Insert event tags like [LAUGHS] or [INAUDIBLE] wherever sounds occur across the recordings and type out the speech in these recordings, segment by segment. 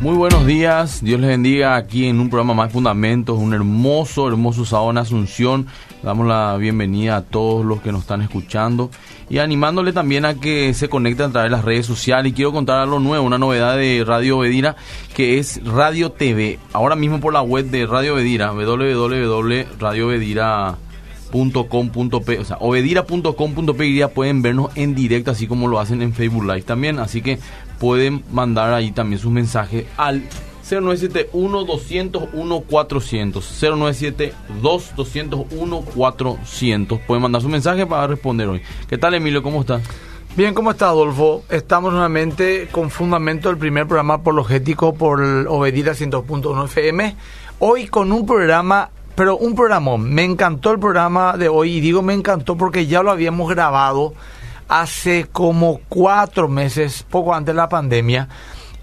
Muy buenos días, Dios les bendiga aquí en un programa más Fundamentos, un hermoso, hermoso sábado en Asunción. Damos la bienvenida a todos los que nos están escuchando y animándole también a que se conecten a través de las redes sociales. Y quiero contar algo nuevo, una novedad de Radio Bedira, que es Radio TV. Ahora mismo por la web de Radio Bedira, www.radiovedira.com.p, o sea, obedira.com.p pueden vernos en directo, así como lo hacen en Facebook Live también. Así que pueden mandar ahí también sus mensajes al 0971-201-400. 0972-201-400. Pueden mandar su mensaje para responder hoy. ¿Qué tal, Emilio? ¿Cómo estás? Bien, ¿cómo está Adolfo? Estamos nuevamente con fundamento del primer programa apologético por Obedira 100.1 FM. Hoy con un programa, pero un programa. Me encantó el programa de hoy y digo me encantó porque ya lo habíamos grabado hace como cuatro meses, poco antes de la pandemia.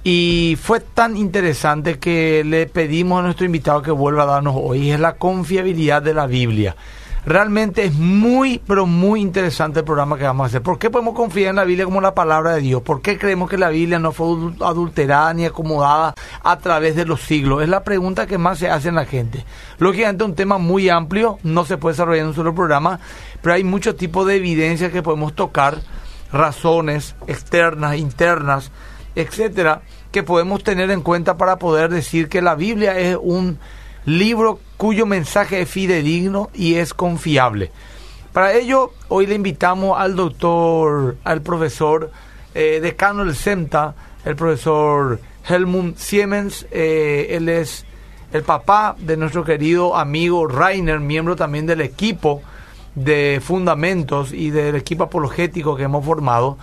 Y fue tan interesante que le pedimos a nuestro invitado que vuelva a darnos hoy. Es la confiabilidad de la Biblia. Realmente es muy, pero muy interesante el programa que vamos a hacer. ¿Por qué podemos confiar en la Biblia como la palabra de Dios? ¿Por qué creemos que la Biblia no fue adulterada ni acomodada a través de los siglos? Es la pregunta que más se hace en la gente. Lógicamente un tema muy amplio, no se puede desarrollar en un solo programa, pero hay muchos tipos de evidencias que podemos tocar, razones externas, internas, etcétera, que podemos tener en cuenta para poder decir que la Biblia es un libro cuyo mensaje es fidedigno y es confiable. Para ello, hoy le invitamos al doctor, al profesor eh, decano del CEMTA, el profesor Helmut Siemens. Eh, él es el papá de nuestro querido amigo Rainer, miembro también del equipo de fundamentos y del equipo apologético que hemos formado.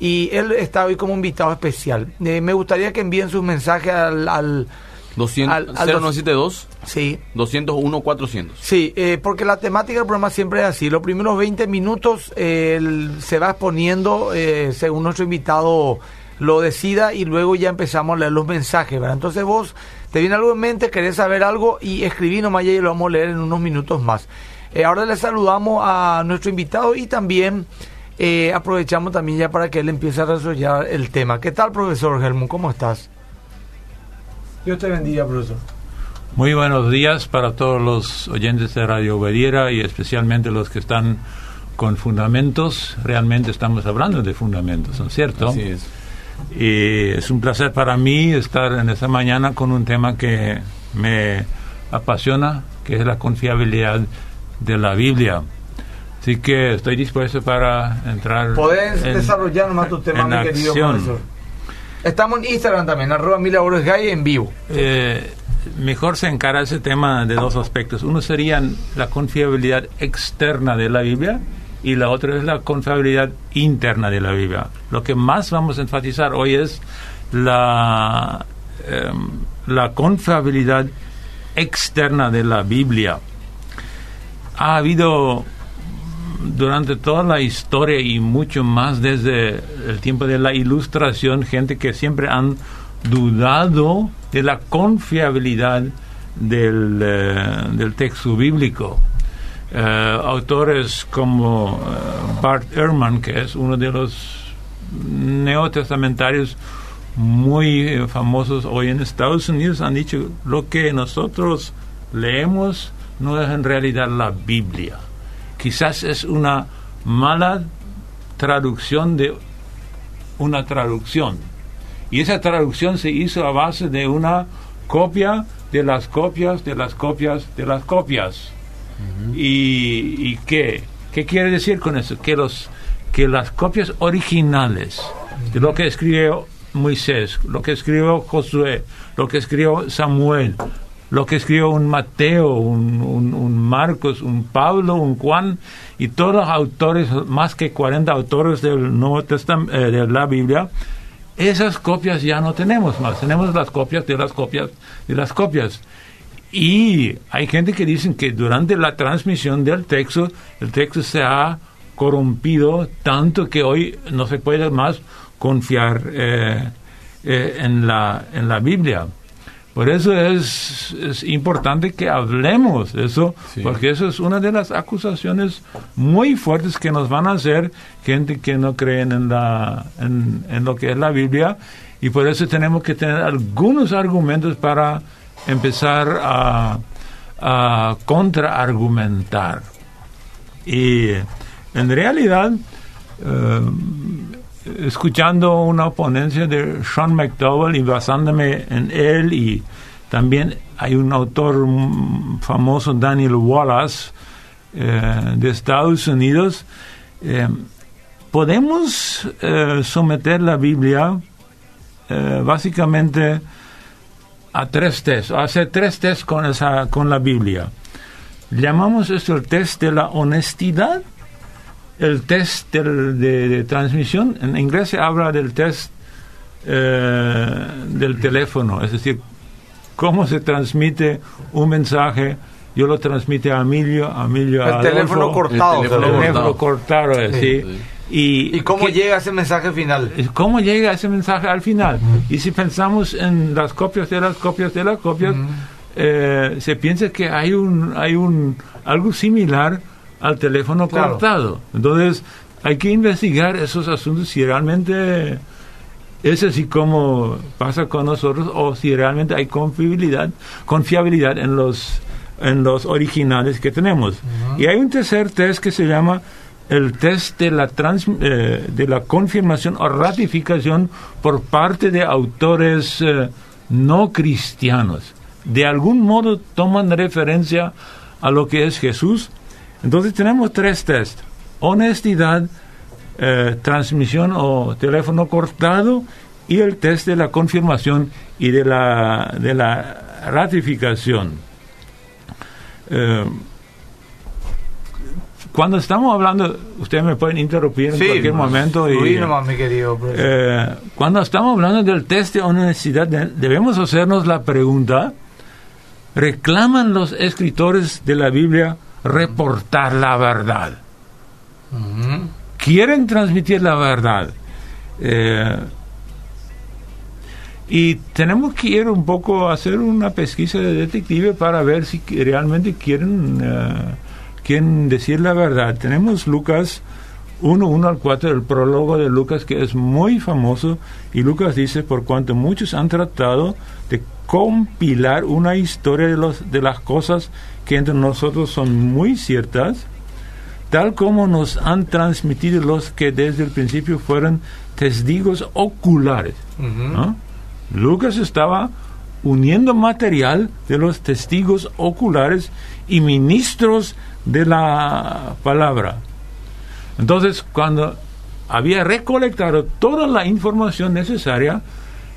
Y él está hoy como invitado especial. Eh, me gustaría que envíen sus mensajes al 200, 0972 sí. 201 400. Sí, eh, porque la temática del programa siempre es así. Los primeros 20 minutos eh, se va exponiendo eh, según nuestro invitado lo decida y luego ya empezamos a leer los mensajes. ¿verdad? Entonces vos te viene algo en mente, querés saber algo y escribí nomás y lo vamos a leer en unos minutos más. ahora le saludamos a nuestro invitado y también aprovechamos también ya para que él empiece a desarrollar el tema. ¿Qué tal, profesor Germán? ¿Cómo estás? Dios te bendiga, profesor. Muy buenos días para todos los oyentes de Radio Obediera y especialmente los que están con fundamentos. Realmente estamos hablando de fundamentos, ¿no es cierto? Así es. Y es un placer para mí estar en esta mañana con un tema que me apasiona, que es la confiabilidad de la Biblia. Así que estoy dispuesto para entrar. Puedes desarrollar más tu tema, mi querido profesor. Estamos en Instagram también, arroba Gay en vivo. Eh, mejor se encara ese tema de dos aspectos. Uno sería la confiabilidad externa de la Biblia y la otra es la confiabilidad interna de la Biblia. Lo que más vamos a enfatizar hoy es la, em, la confiabilidad externa de la Biblia. Ha habido durante toda la historia y mucho más desde el tiempo de la ilustración, gente que siempre han dudado de la confiabilidad del, eh, texto bíblico. Eh, autores como eh, Bart Ehrman, que es uno de los neotestamentarios muy famosos hoy en Estados Unidos, han dicho lo que nosotros leemos no es en realidad la Biblia quizás es una mala traducción de una traducción. Y esa traducción se hizo a base de una copia de las copias, de las copias, de las copias. y, qué? ¿Qué quiere decir con eso? Que, los, que las copias originales de lo que escribió Moisés, lo que escribió Josué, lo que escribió Samuel, lo que escribió un Mateo, un, Marcos, un Pablo, un Juan y todos los autores, más que 40 autores del Nuevo Testamento, eh, de la Biblia, esas copias ya no tenemos más, tenemos las copias de las copias de las copias. Y hay gente que dice que durante la transmisión del texto, el texto se ha corrompido tanto que hoy no se puede más confiar eh, eh, en, la, en la Biblia. Por eso es, es importante que hablemos de eso, porque eso es una de las acusaciones muy fuertes que nos van a hacer gente que no creen en, la, en, lo que es la Biblia Y por eso tenemos que tener algunos argumentos para empezar a, a contraargumentar. Y en realidad, eh, escuchando una ponencia de Sean McDowell y basándome en él y también hay un autor famoso, Daniel Wallace, eh, de Estados Unidos, eh, podemos someter la Biblia básicamente a tres test, hacer tres test con, esa, con la Biblia. Llamamos esto el test de la honestidad, el test de, transmisión. En inglés se habla del test eh, del teléfono, es decir, cómo se transmite un mensaje. Yo lo transmite a Emilio, a Emilio el Teléfono cortado, el teléfono cortado. sí. Y, cómo llega ese mensaje final? ¿Cómo llega ese mensaje al final? Y si pensamos en las copias de las copias de las copias, eh, se piensa que hay un, hay un algo similar al teléfono cortado. Entonces, hay que investigar esos asuntos si realmente es así como pasa con nosotros o si realmente hay confiabilidad, confiabilidad en los en los originales que tenemos. Y hay un tercer test que se llama el test de la, eh, de la confirmación o ratificación por parte de autores eh, no cristianos. De algún modo toman referencia a lo que es Jesús. Entonces tenemos tres tests. Honestidad, eh, transmisión o teléfono cortado y el test de la confirmación y de la, de la ratificación cuando estamos hablando, ustedes me pueden interrumpir en cualquier momento. Y, eh, cuando estamos hablando del test de honestidad, debemos hacernos la pregunta, ¿reclaman los escritores de la Biblia reportar la verdad? ¿Quieren transmitir la verdad? Eh, y tenemos que ir un poco a hacer una pesquisa de detective para ver si realmente quieren... Eh, quieren decir la verdad. Tenemos Lucas 1, 1 al 4, el prólogo de Lucas, que es muy famoso, y Lucas dice, por cuanto muchos han tratado de compilar una historia de, los, de las cosas que entre nosotros son muy ciertas, tal como nos han transmitido los que desde el principio fueron testigos oculares. Lucas estaba uniendo material de los testigos oculares y ministros de la palabra. Entonces, cuando había recolectado toda la información necesaria,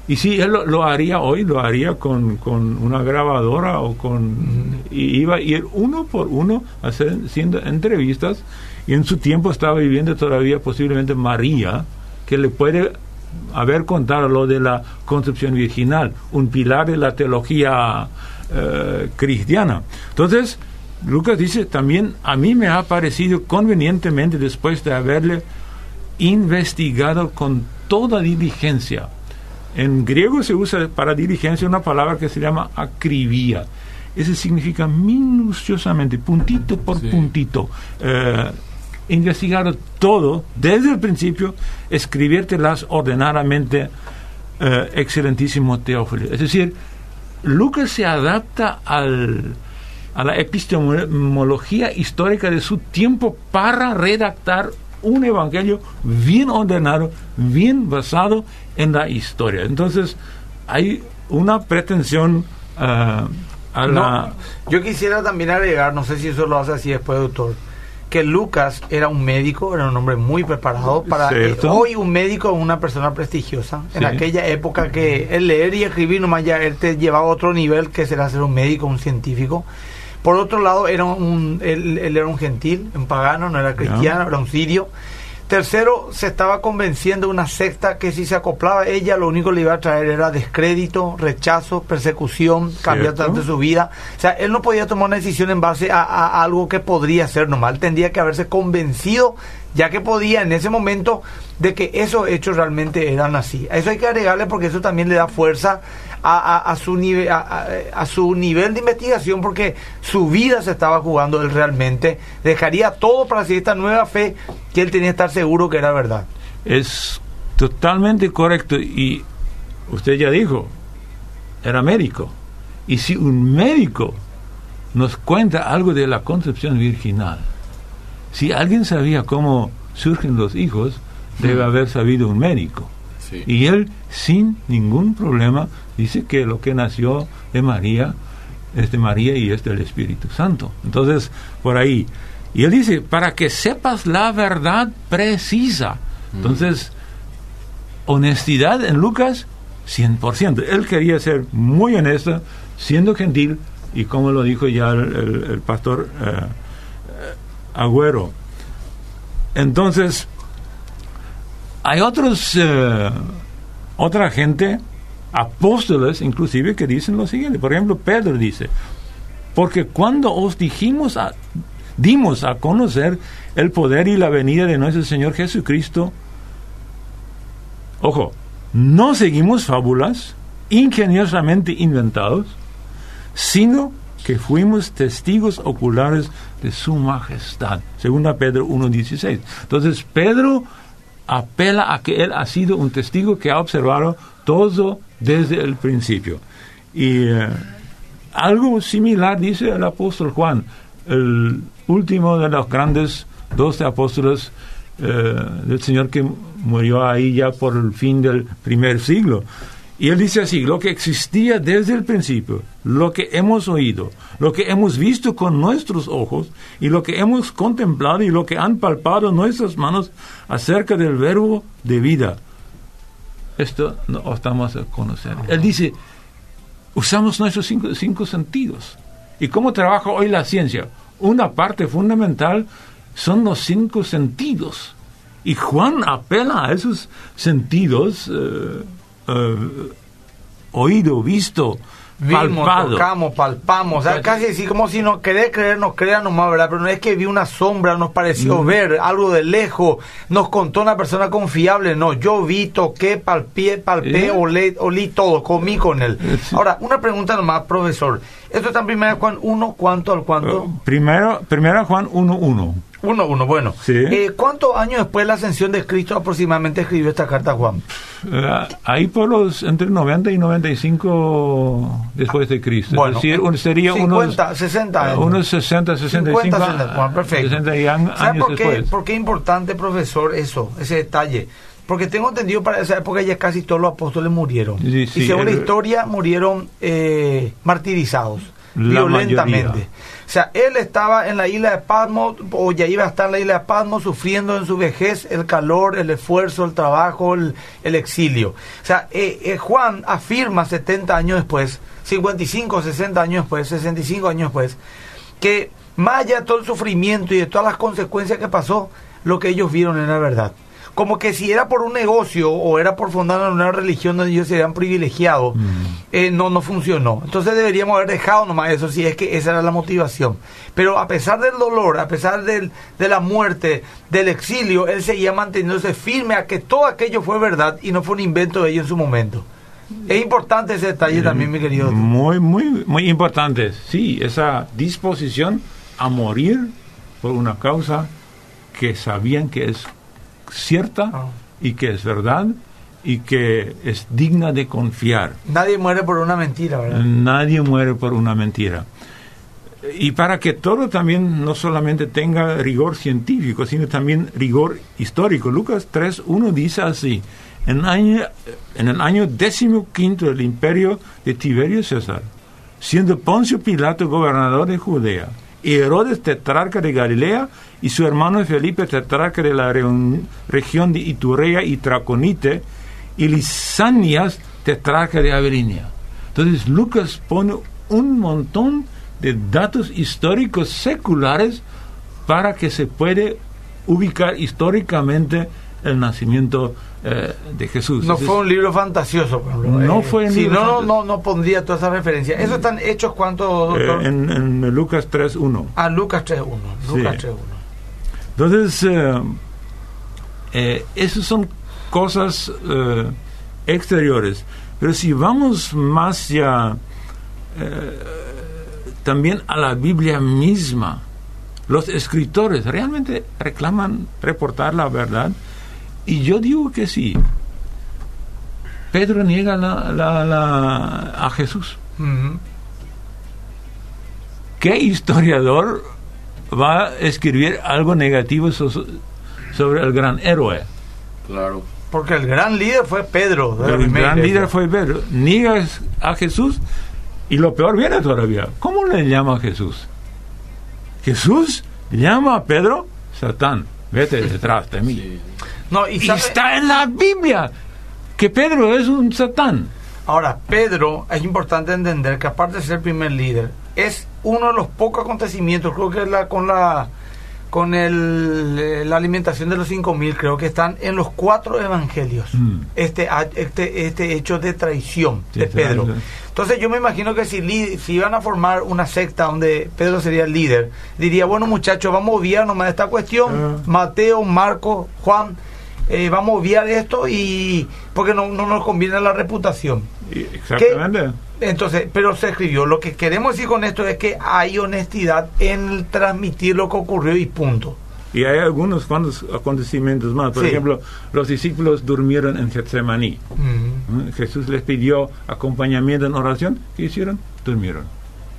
y si él lo, haría hoy, lo haría con, con, una grabadora o con... Y iba a ir uno por uno haciendo entrevistas, y en su tiempo estaba viviendo todavía posiblemente María, que le puede haber contado lo de la concepción virginal, un pilar de la teología eh, cristiana. Entonces, Lucas dice también, a mí me ha parecido convenientemente después de haberle investigado con toda diligencia. En griego se usa para diligencia una palabra que se llama acribía. Eso significa minuciosamente, puntito por puntito. Eh, investigar todo desde el principio, escribírtelas ordenadamente, eh, excelentísimo Teófilo. Es decir, Lucas se adapta al, a la epistemología histórica de su tiempo para redactar un evangelio bien ordenado, bien basado en la historia. Entonces, hay una pretensión uh, a la... yo quisiera también agregar, no sé si eso lo hace así después, doctor, que Lucas era un médico, era un hombre muy preparado para... Eh, hoy un médico es una persona prestigiosa. En aquella época que el leer y escribir nomás ya él te llevaba a otro nivel que será ser un médico, un científico. Por otro lado, era un, él, era un gentil, un pagano, no era cristiano, era un sirio. Tercero, se estaba convenciendo de una secta que si se acoplaba a ella, lo único que le iba a traer era descrédito, rechazo, persecución, cambiar de su vida. O sea, él no podía tomar una decisión en base a, algo que podría ser normal. Tendría que haberse convencido, ya que podía en ese momento, de que esos hechos realmente eran así. A eso hay que agregarle porque eso también le da fuerza a, su nivel, a, su nivel de investigación porque su vida se estaba jugando él realmente. Dejaría todo para seguir esta nueva fe que él tenía que estar seguro que era verdad. Es totalmente correcto y usted ya dijo, era médico. Y si un médico nos cuenta algo de la concepción virginal, si alguien sabía cómo surgen los hijos, debe haber sabido un médico. Y él, sin ningún problema, dice que lo que nació de María es de María y es del Espíritu Santo. Entonces, por ahí. Y él dice, para que sepas la verdad precisa. Entonces, honestidad en Lucas, 100%. Él quería ser muy honesto, siendo gentil, y como lo dijo ya el, pastor eh, eh, Agüero. Entonces, hay otros, eh, otra gente, apóstoles inclusive, que dicen lo siguiente. Por ejemplo, Pedro dice, porque cuando os dijimos, dimos a conocer el poder y la venida de nuestro Señor Jesucristo, ojo, no seguimos fábulas ingeniosamente inventados, sino que fuimos testigos oculares de su majestad. Segunda Pedro 1.16. Entonces Pedro apela a que él ha sido un testigo que ha observado todo desde el principio. Y eh, algo similar dice el apóstol Juan, el último de los grandes doce apóstoles eh, del Señor que murió ahí ya por el fin del primer siglo. Y él dice así, lo que existía desde el principio, lo que hemos oído, lo que hemos visto con nuestros ojos y lo que hemos contemplado y lo que han palpado nuestras manos acerca del verbo de vida. Esto no estamos a conocer. Él dice, usamos nuestros cinco, cinco sentidos. ¿Y cómo trabaja hoy la ciencia? Una parte fundamental son los cinco sentidos. Y Juan apela a esos sentidos. Eh, eh, oído, visto, Vimos, tocamos, palpamos, casi así como si no querés creer, no crea nomás, ¿verdad? Pero no es que vi una sombra, nos pareció ver algo de lejos, nos contó una persona confiable, no, yo vi, toqué, palpé, palpé, olé, olí todo, comí con él. Ahora, una pregunta nomás, profesor, esto está en primera Juan 1, ¿cuánto al cuánto? primero, primera Juan 1, 1. Uno, uno, bueno. Eh, ¿Cuántos años después de la ascensión de Cristo aproximadamente escribió esta carta Juan? Eh, ahí por los entre 90 y 95 después de Cristo. Bueno, es decir, sería 50, unos 60 años. Unos 60, 65 50, 60, bueno, perfecto. 60 años ¿Sabe por qué, después. por qué es importante, profesor, eso, ese detalle? Porque tengo entendido para esa época ya casi todos los apóstoles murieron. Sí, sí, y según el, la historia murieron eh, martirizados violentamente. Mayoría. Sea, él estaba en la isla de Patmos, o ya iba a estar en la isla de Patmos, sufriendo en su vejez el calor, el esfuerzo, el trabajo, el, el exilio. O sea, eh, eh, Juan afirma 70 años después, 55, 60 años después, 65 años después, que más allá de todo el sufrimiento y de todas las consecuencias que pasó, lo que ellos vieron era verdad como que si era por un negocio o era por fundar una religión donde ellos serían privilegiados, Mm. eh, no, no funcionó. Entonces deberíamos haber dejado nomás eso, si es que esa era la motivación. Pero a pesar del dolor, a pesar del, de la muerte, del exilio, él seguía manteniéndose firme a que todo aquello fue verdad y no fue un invento de ellos en su momento. Es importante ese detalle también, mi querido. Muy, muy, muy importante. Sí, esa disposición a morir por una causa que sabían que es cierta Ah. y que es verdad y que es digna de confiar. Nadie muere por una mentira, ¿verdad? Nadie muere por una mentira. Y para que todo también no solamente tenga rigor científico, sino también rigor histórico. Lucas 3.1 dice así, en, el año, en el año décimo quinto del imperio de Tiberio César, siendo Poncio Pilato gobernador de Judea, y Herodes tetrarca de Galilea, y su hermano Felipe tetrarca de la región de Iturea y Traconite, y Lisanias tetrarca de Averinia. Entonces Lucas pone un montón de datos históricos seculares para que se puede ubicar históricamente el nacimiento eh, de Jesús. No fue un libro fantasioso, por ejemplo. No Eh, fue un si libro no, no, no, no pondría todas esas referencias. ¿Esos están hechos cuánto, eh, doctor? en, en Lucas 3.1. A Lucas 3.1. Lucas Sí. 3.1. Entonces, eh, eh, esas son cosas eh, exteriores. Pero si vamos más ya eh, también a la Biblia misma, los escritores realmente reclaman reportar la verdad. Y yo digo que sí. Pedro niega la, la- la- a Jesús. Ujú. ¿Qué historiador va a escribir algo negativo so- sobre el gran héroe? Claro. Porque el gran líder fue Pedro. de El gran iglesia. líder fue Pedro. Niegas a Jesús y lo peor viene todavía. ¿Cómo le llama a Jesús? Jesús llama a Pedro Satán. Vete detrás de mí. Sí. No, y Y sabe- está en la Biblia que Pedro es un Satán. Ahora, Pedro, es importante entender que aparte de ser el primer líder, es uno de los pocos acontecimientos, creo que la, con la con el, eh, la alimentación de los 5.000, creo que están en los cuatro evangelios. Mm. Este, este, este hecho de traición Sí, de Pedro. traición. Entonces yo me imagino que si, si iban a formar una secta donde Pedro sería el líder, diría, bueno muchachos, vamos a obviar nomás esta cuestión, Ah. Mateo, Marco, Juan, eh, vamos a obviar esto y porque no, no nos conviene la reputación. Exactamente. Entonces, pero se escribió. Lo que queremos decir con esto es que hay honestidad en el transmitir lo que ocurrió y punto. Y hay algunos cuantos acontecimientos más. Por Sí. ejemplo, los discípulos durmieron en Getsemaní. Mm. ¿Eh? Jesús les pidió acompañamiento en oración. ¿Qué hicieron? Durmieron.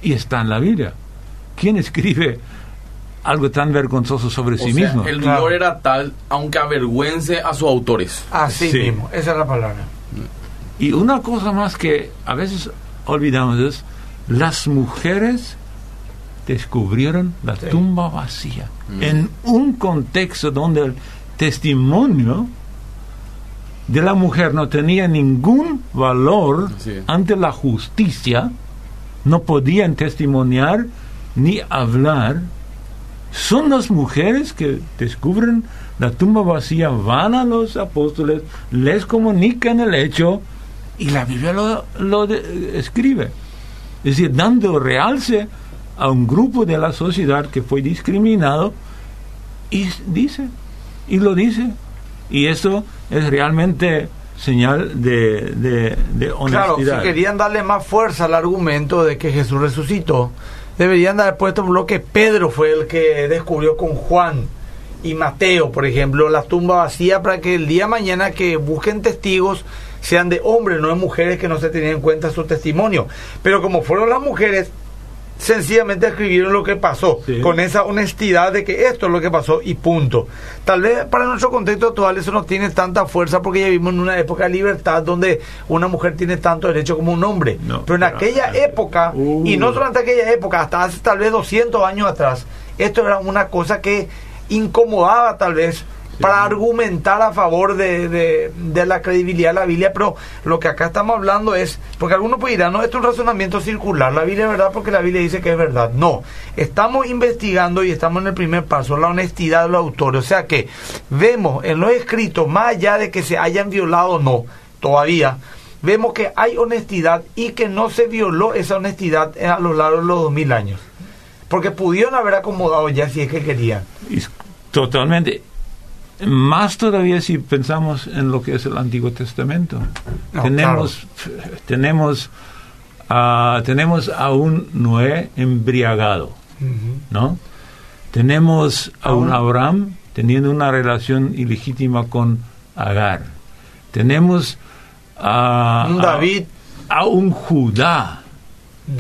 Y está en la Biblia. ¿Quién escribe algo tan vergonzoso sobre O sí sea, mismo? el Claro. dolor era tal, aunque avergüence a sus autores. Así Sí. mismo, esa es la palabra. Y una cosa más que a veces olvidamos es, las mujeres descubrieron la Sí. tumba vacía. En un contexto donde el testimonio de la mujer no tenía ningún valor Sí. ante la justicia, no podían testimoniar ni hablar. Son las mujeres que descubren la tumba vacía, van a los apóstoles, les comunican el hecho y la Biblia lo, lo de- escribe. Es decir, dando realce a un grupo de la sociedad que fue discriminado y dice, y lo dice. Y eso es realmente señal de, de, de Claro, honestidad. si querían darle más fuerza al argumento de que Jesús resucitó, deberían haber puesto lo que Pedro fue el que descubrió con Juan y Mateo, por ejemplo, la tumba vacía para que el día de mañana que busquen testigos sean de hombres, no de mujeres que no se tenían en cuenta su testimonio. Pero como fueron las mujeres, sencillamente escribieron lo que pasó, Sí. con esa honestidad de que esto es lo que pasó y punto. Tal vez para nuestro contexto actual eso no tiene tanta fuerza porque ya vivimos en una época de libertad donde una mujer tiene tanto derecho como un hombre. No, pero en pero- aquella época, Uh. y no solamente aquella época, hasta hace tal vez 200 años atrás, esto era una cosa que incomodaba tal vez para argumentar a favor de, de- la credibilidad de la Biblia, pero lo que acá estamos hablando es, porque algunos pues dirán, no, esto es un razonamiento circular, la Biblia es verdad porque la Biblia dice que es verdad. No, estamos investigando y estamos en el primer paso, la honestidad de los autores, o sea que vemos en los escritos, más allá de que se hayan violado o no, todavía, vemos que hay honestidad y que no se violó esa honestidad a lo largo de los dos mil años. Porque pudieron haber acomodado ya si es que querían. Totalmente. Más todavía si pensamos en lo que es el Antiguo Testamento. No, tenemos, tenemos, ah, tenemos a un Noé embriagado, ¿no? Tenemos a un Abraham teniendo una relación ilegítima con Agar. Tenemos a, Un a- David. a un Judá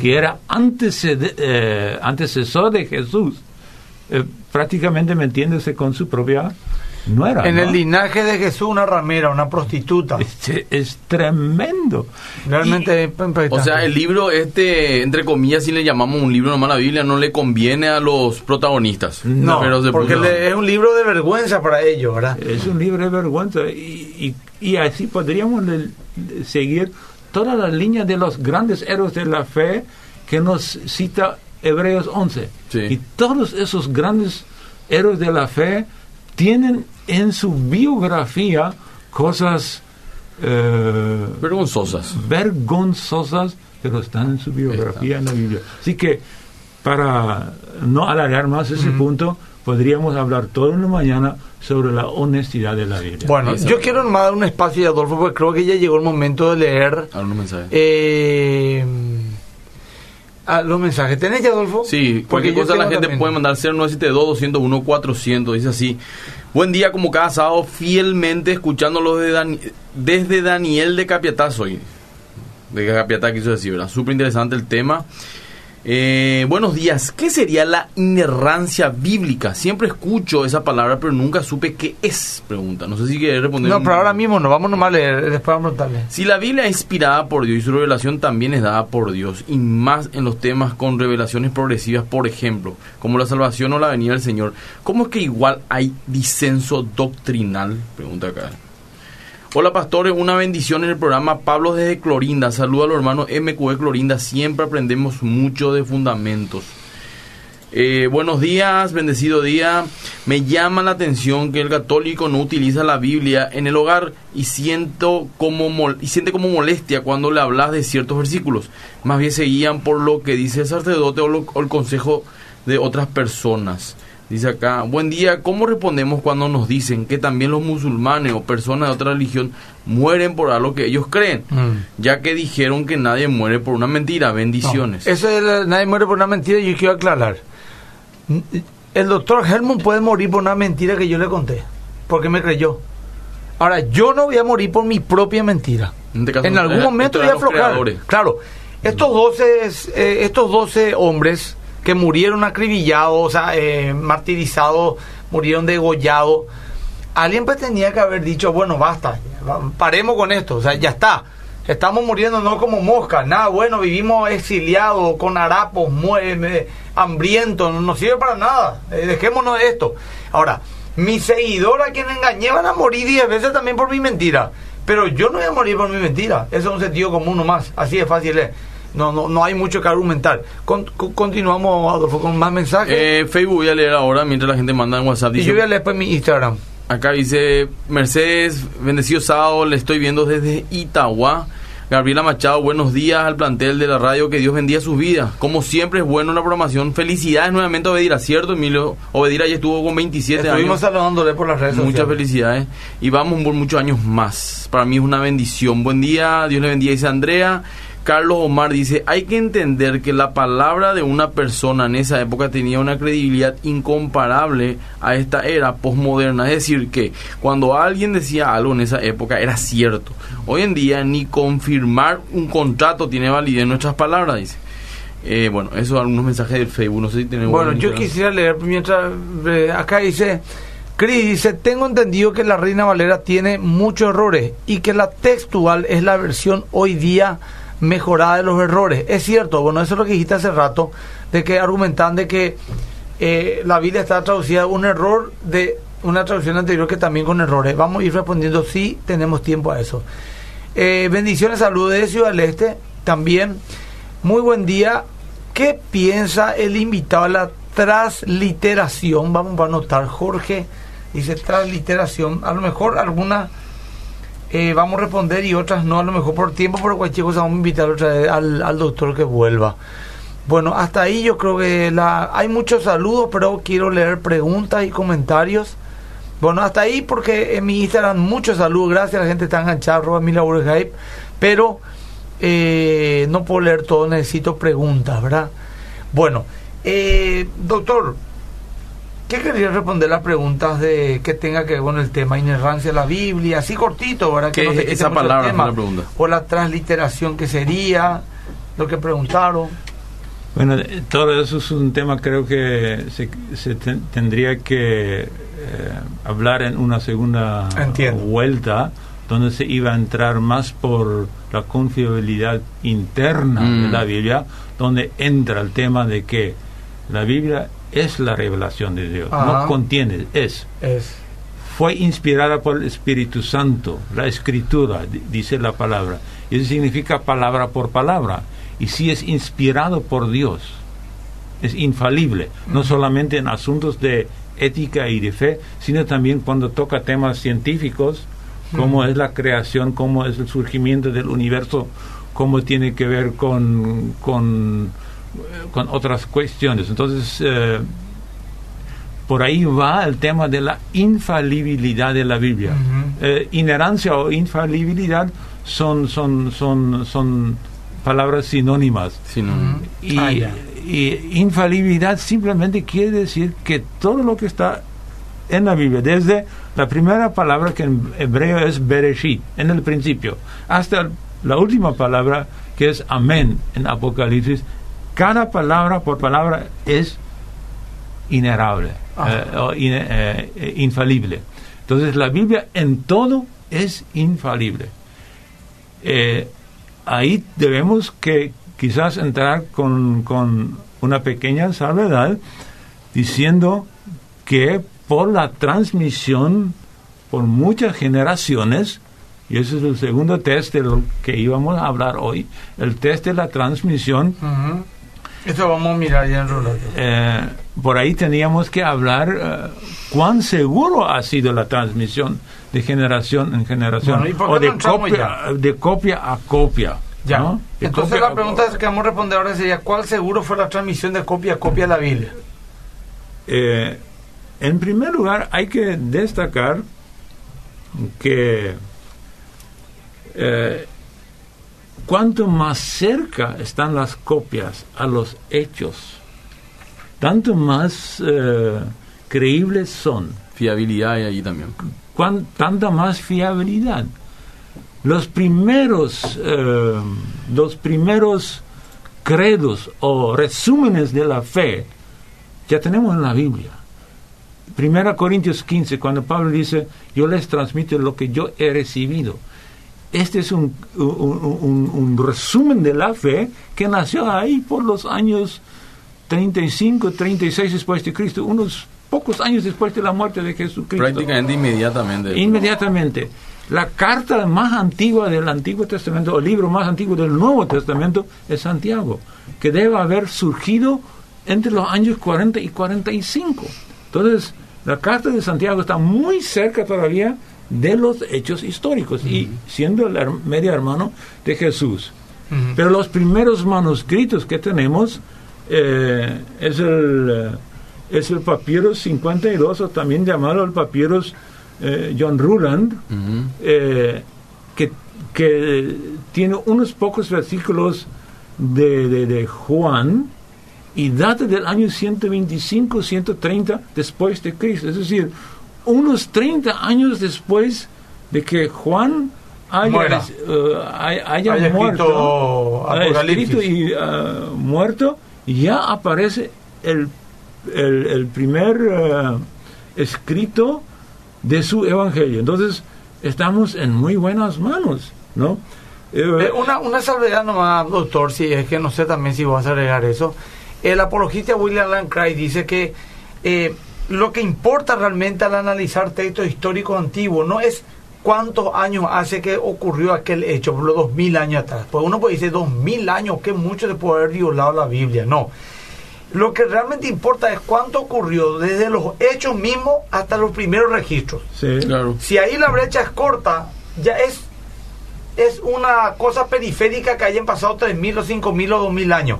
que era antecede- eh, antecesor de Jesús, eh, prácticamente metiéndose con su propia nuera. En ¿no? el linaje de Jesús, una ramera, una prostituta. es, es tremendo. Realmente O sea, el libro este, entre comillas, si le llamamos un libro nomás a la Biblia, no le conviene a los protagonistas. No, porque le- es un libro de vergüenza para ellos, ¿verdad? Es un libro de vergüenza. Y, y- y así podríamos le- le- seguir toda la línea de los grandes héroes de la fe que nos cita Hebreos 11. Sí. Y todos esos grandes héroes de la fe tienen en su biografía cosas eh, Vergonzosas. vergonzosas, pero están en su biografía en la Biblia. Así que, para no alargar más ese punto, podríamos hablar toda la mañana sobre la honestidad de la Biblia. Bueno, yo quiero nomás dar un espacio, Adolfo, porque creo que ya llegó el momento de leer mensajes. eh, a los mensajes. ¿Tenés ya, Adolfo? Sí, cualquier cosa la gente también. puede mandar 0972 201 400, dice así. Buen día, como cada sábado, fielmente escuchándolo de Dani- desde Daniel de Capiatá soy. De Capiatá quiso decir, ¿verdad? Súper interesante el tema. Eh, buenos días, ¿qué sería la inerrancia bíblica? Siempre escucho esa palabra, pero nunca supe qué es, pregunta. No sé si quieres responder. No, un- pero ahora mismo no, vamos nomás a leer, después vamos a preguntarle. Si la Biblia es inspirada por Dios y su revelación también es dada por Dios, y más en los temas con revelaciones progresivas, por ejemplo, como la salvación o la venida del Señor, ¿cómo es que igual hay disenso doctrinal? Pregunta acá. Hola pastores, una bendición en el programa Pablo desde Clorinda. Saluda a los hermanos MQE Clorinda, siempre aprendemos mucho de fundamentos. Eh, buenos días, bendecido día. Me llama la atención que el católico no utiliza la Biblia en el hogar y siento como y siente como molestia cuando le hablas de ciertos versículos. Más bien se guían por lo que dice el sacerdote o, lo- o el consejo de otras personas. Dice acá, buen día, ¿cómo respondemos cuando nos dicen que también los musulmanes o personas de otra religión mueren por algo que ellos creen? Mm. Ya que dijeron que nadie muere por una mentira. Bendiciones. No, eso es la- nadie muere por una mentira y yo quiero aclarar. El doctor Helmut puede morir por una mentira que yo le conté, porque me creyó. Ahora, yo no voy a morir por mi propia mentira. En este En algún eh, momento voy a aflojar. Claro, estos 12, eh, estos 12 hombres que murieron acribillados, eh, martirizados, murieron degollados, alguien pues tenía que haber dicho, bueno, basta, paremos con esto, o sea, ya está. Estamos muriendo no como moscas, nada bueno, vivimos exiliados, con harapos, mue- eh, hambrientos, no nos sirve para nada, eh, dejémonos de esto. Ahora, mis seguidores a quienes engañé van a morir 10 veces también por mi mentira, pero yo no voy a morir por mi mentira, eso es un sentido común nomás, así de fácil es. No, no, no hay mucho que argumentar. Con- con- continuamos, Adolfo, con más mensajes. Eh, Facebook voy a leer ahora mientras la gente manda en WhatsApp. y yo voy a leer después mi Instagram. Acá dice Mercedes, bendecido sábado, le estoy viendo desde Itagua. Gabriela Machado, buenos días al plantel de la radio, que Dios bendiga sus vidas. Como siempre es bueno la programación. Felicidades nuevamente a Obedira, ¿cierto, Emilio? Obedira ya estuvo con 27 Estuvimos años. saludándole por las redes Muchas sociales. felicidades y vamos por muchos años más. Para mí es una bendición. Buen día, Dios le bendiga, dice Andrea. Carlos Omar dice, hay que entender que la palabra de una persona en esa época tenía una credibilidad incomparable a esta era postmoderna. Es decir, que cuando alguien decía algo en esa época era cierto. Hoy en día ni confirmar un contrato tiene validez en nuestras palabras, dice. Eh, bueno, eso algunos mensajes del Facebook, no sé si tenemos... Bueno, yo quisiera leer mientras eh, acá dice, Cris dice, tengo entendido que la Reina Valera tiene muchos errores y que la textual es la versión hoy día mejorada de los errores. Es cierto, bueno, eso es lo que dijiste hace rato, de que argumentan de que eh, la Biblia está traducida un error de una traducción anterior que también con errores. Vamos a ir respondiendo si tenemos tiempo a eso. Eh, bendiciones, saludos de Ciudad del Este también. Muy buen día. ¿Qué piensa el invitado a la transliteración? Vamos a anotar, Jorge dice transliteración. A lo mejor algunas eh, vamos a responder y otras no, a lo mejor por tiempo, pero cualquier cosa vamos a invitar otra vez al, al doctor que vuelva. Bueno, hasta ahí yo creo que la, hay muchos saludos, pero quiero leer preguntas y comentarios. Bueno, hasta ahí porque en mi Instagram muchos saludos, gracias, la gente está enganchada, arroba mi hype, pero eh, no puedo leer todo, necesito preguntas, ¿verdad? Bueno, eh, doctor, ¿qué quería responder las preguntas de que tenga que ver con el tema inerrancia de la Biblia? Así cortito, ¿verdad? ¿Qué no te esa palabra? tema. La pregunta. O la transliteración que sería, lo que preguntaron. Bueno, todo eso es un tema creo que se, se ten- tendría que eh, hablar en una segunda Entiendo. vuelta donde se iba a entrar más por la confiabilidad interna de Mm. la Biblia, donde entra el tema de que la Biblia es la revelación de Dios, Ajá. no contiene, es. Es. Fue inspirada por el Espíritu Santo, la escritura, di- dice la palabra. Eso significa palabra por palabra. Y si es inspirado por Dios, es infalible, no solamente en asuntos de ética y de fe, sino también cuando toca temas científicos, como es la creación, cómo es el surgimiento del universo, cómo tiene que ver con, con, con otras cuestiones. Entonces, eh, por ahí va el tema de la infalibilidad de la Biblia. Eh, inherancia o infalibilidad son, son, son, son palabras sinónimas. Sinónimo. Y, Ah, y infalibilidad simplemente quiere decir que todo lo que está en la Biblia, desde la primera palabra que en hebreo es Bereshit, en el principio, hasta la última palabra que es Amén en Apocalipsis, cada palabra por palabra es inerrable, Ah. eh, o eh, infalible. Entonces la Biblia en todo es infalible. Eh, ahí debemos que quizás entrar con, con una pequeña salvedad diciendo que por la transmisión por muchas generaciones, y ese es el segundo test de lo que íbamos a hablar hoy, el test de la transmisión. Esto vamos a mirar ya en relato. eh, por ahí teníamos que hablar eh, cuán seguro ha sido la transmisión de generación en generación Bueno, ¿y por qué o de copia, de copia a copia. Ya. ¿no? Entonces la a pregunta copia. que vamos a responder ahora sería, ¿cuál seguro fue la transmisión de copia a copia de la Biblia? Eh, en primer lugar, hay que destacar que eh, cuanto más cerca están las copias a los hechos, tanto más eh, creíbles son, Fiabilidad hay allí también. tanta más fiabilidad. Los primeros, eh, los primeros credos o resúmenes de la fe ya tenemos en la Biblia. Primera Corintios 15, cuando Pablo dice, yo les transmito lo que yo he recibido. Este es un, un- un- un resumen de la fe que nació ahí por los años 35, 36 después de Cristo, unos pocos años después de la muerte de Jesucristo. Prácticamente inmediatamente. Inmediatamente. La carta más antigua del Antiguo Testamento, o el libro más antiguo del Nuevo Testamento, es Santiago, que debe haber surgido entre los años 40 y 45. Entonces, la carta de Santiago está muy cerca todavía de los hechos históricos y siendo el medio hermano de Jesús. Pero los primeros manuscritos que tenemos eh, es el eh, es el papyrus 52 o también llamado el papyrus eh, John Ruland eh, que, que tiene unos pocos versículos de, de- de Juan y data del año 125, 130 después de Cristo. Es decir, unos 30 años después de que Juan haya, eh, hay- haya Haya muerto, escrito haya escrito y ah, muerto, ya aparece el, el, el primer ah, escrito de su evangelio. Entonces, estamos en muy buenas manos, ¿no? Eh, Eh, una, una salvedad nomás, doctor, si es que no sé también si vas a agregar eso. El apologista William Lane Craig dice que eh, lo que importa realmente al analizar textos históricos antiguos no es cuántos años hace que ocurrió aquel hecho, por los dos mil años atrás. Pues uno puede decir dos mil años, que mucho puede haber violado la Biblia. No. Lo que realmente importa es cuánto ocurrió desde los hechos mismos hasta los primeros registros. sí. Claro. Si ahí la brecha es corta, ya es, es una cosa periférica que hayan pasado 3.000 o 5.000 o 2.000 años.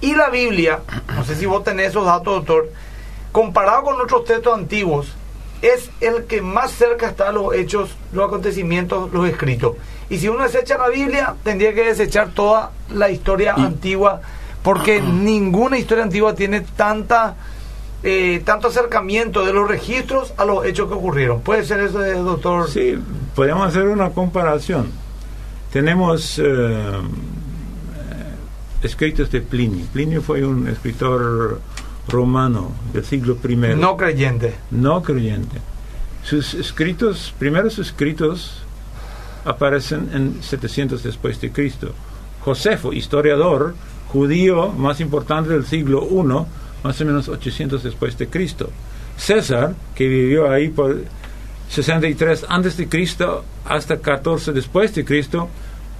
Y la Biblia, no sé si vos tenés esos datos, doctor, comparado con otros textos antiguos, es el que más cerca está a los hechos, los acontecimientos, los escritos. Y si uno desecha la Biblia, tendría que desechar toda la historia Y- antigua, porque [CLEARS THROAT] ninguna historia antigua tiene tanta... eh, tanto acercamiento de los registros a los hechos que ocurrieron. ¿Puede ser eso, eh, doctor? Sí, podemos hacer una comparación. Tenemos eh, eh, escritos de Plinio. Plinio fue un escritor romano del siglo I. No creyente. no creyente. Sus escritos, primeros escritos, aparecen en 700 después de Cristo. Josefo, historiador judío más importante del siglo I, más o menos 800 después de Cristo. César, que vivió ahí por 63 antes de Cristo hasta 14 después de Cristo,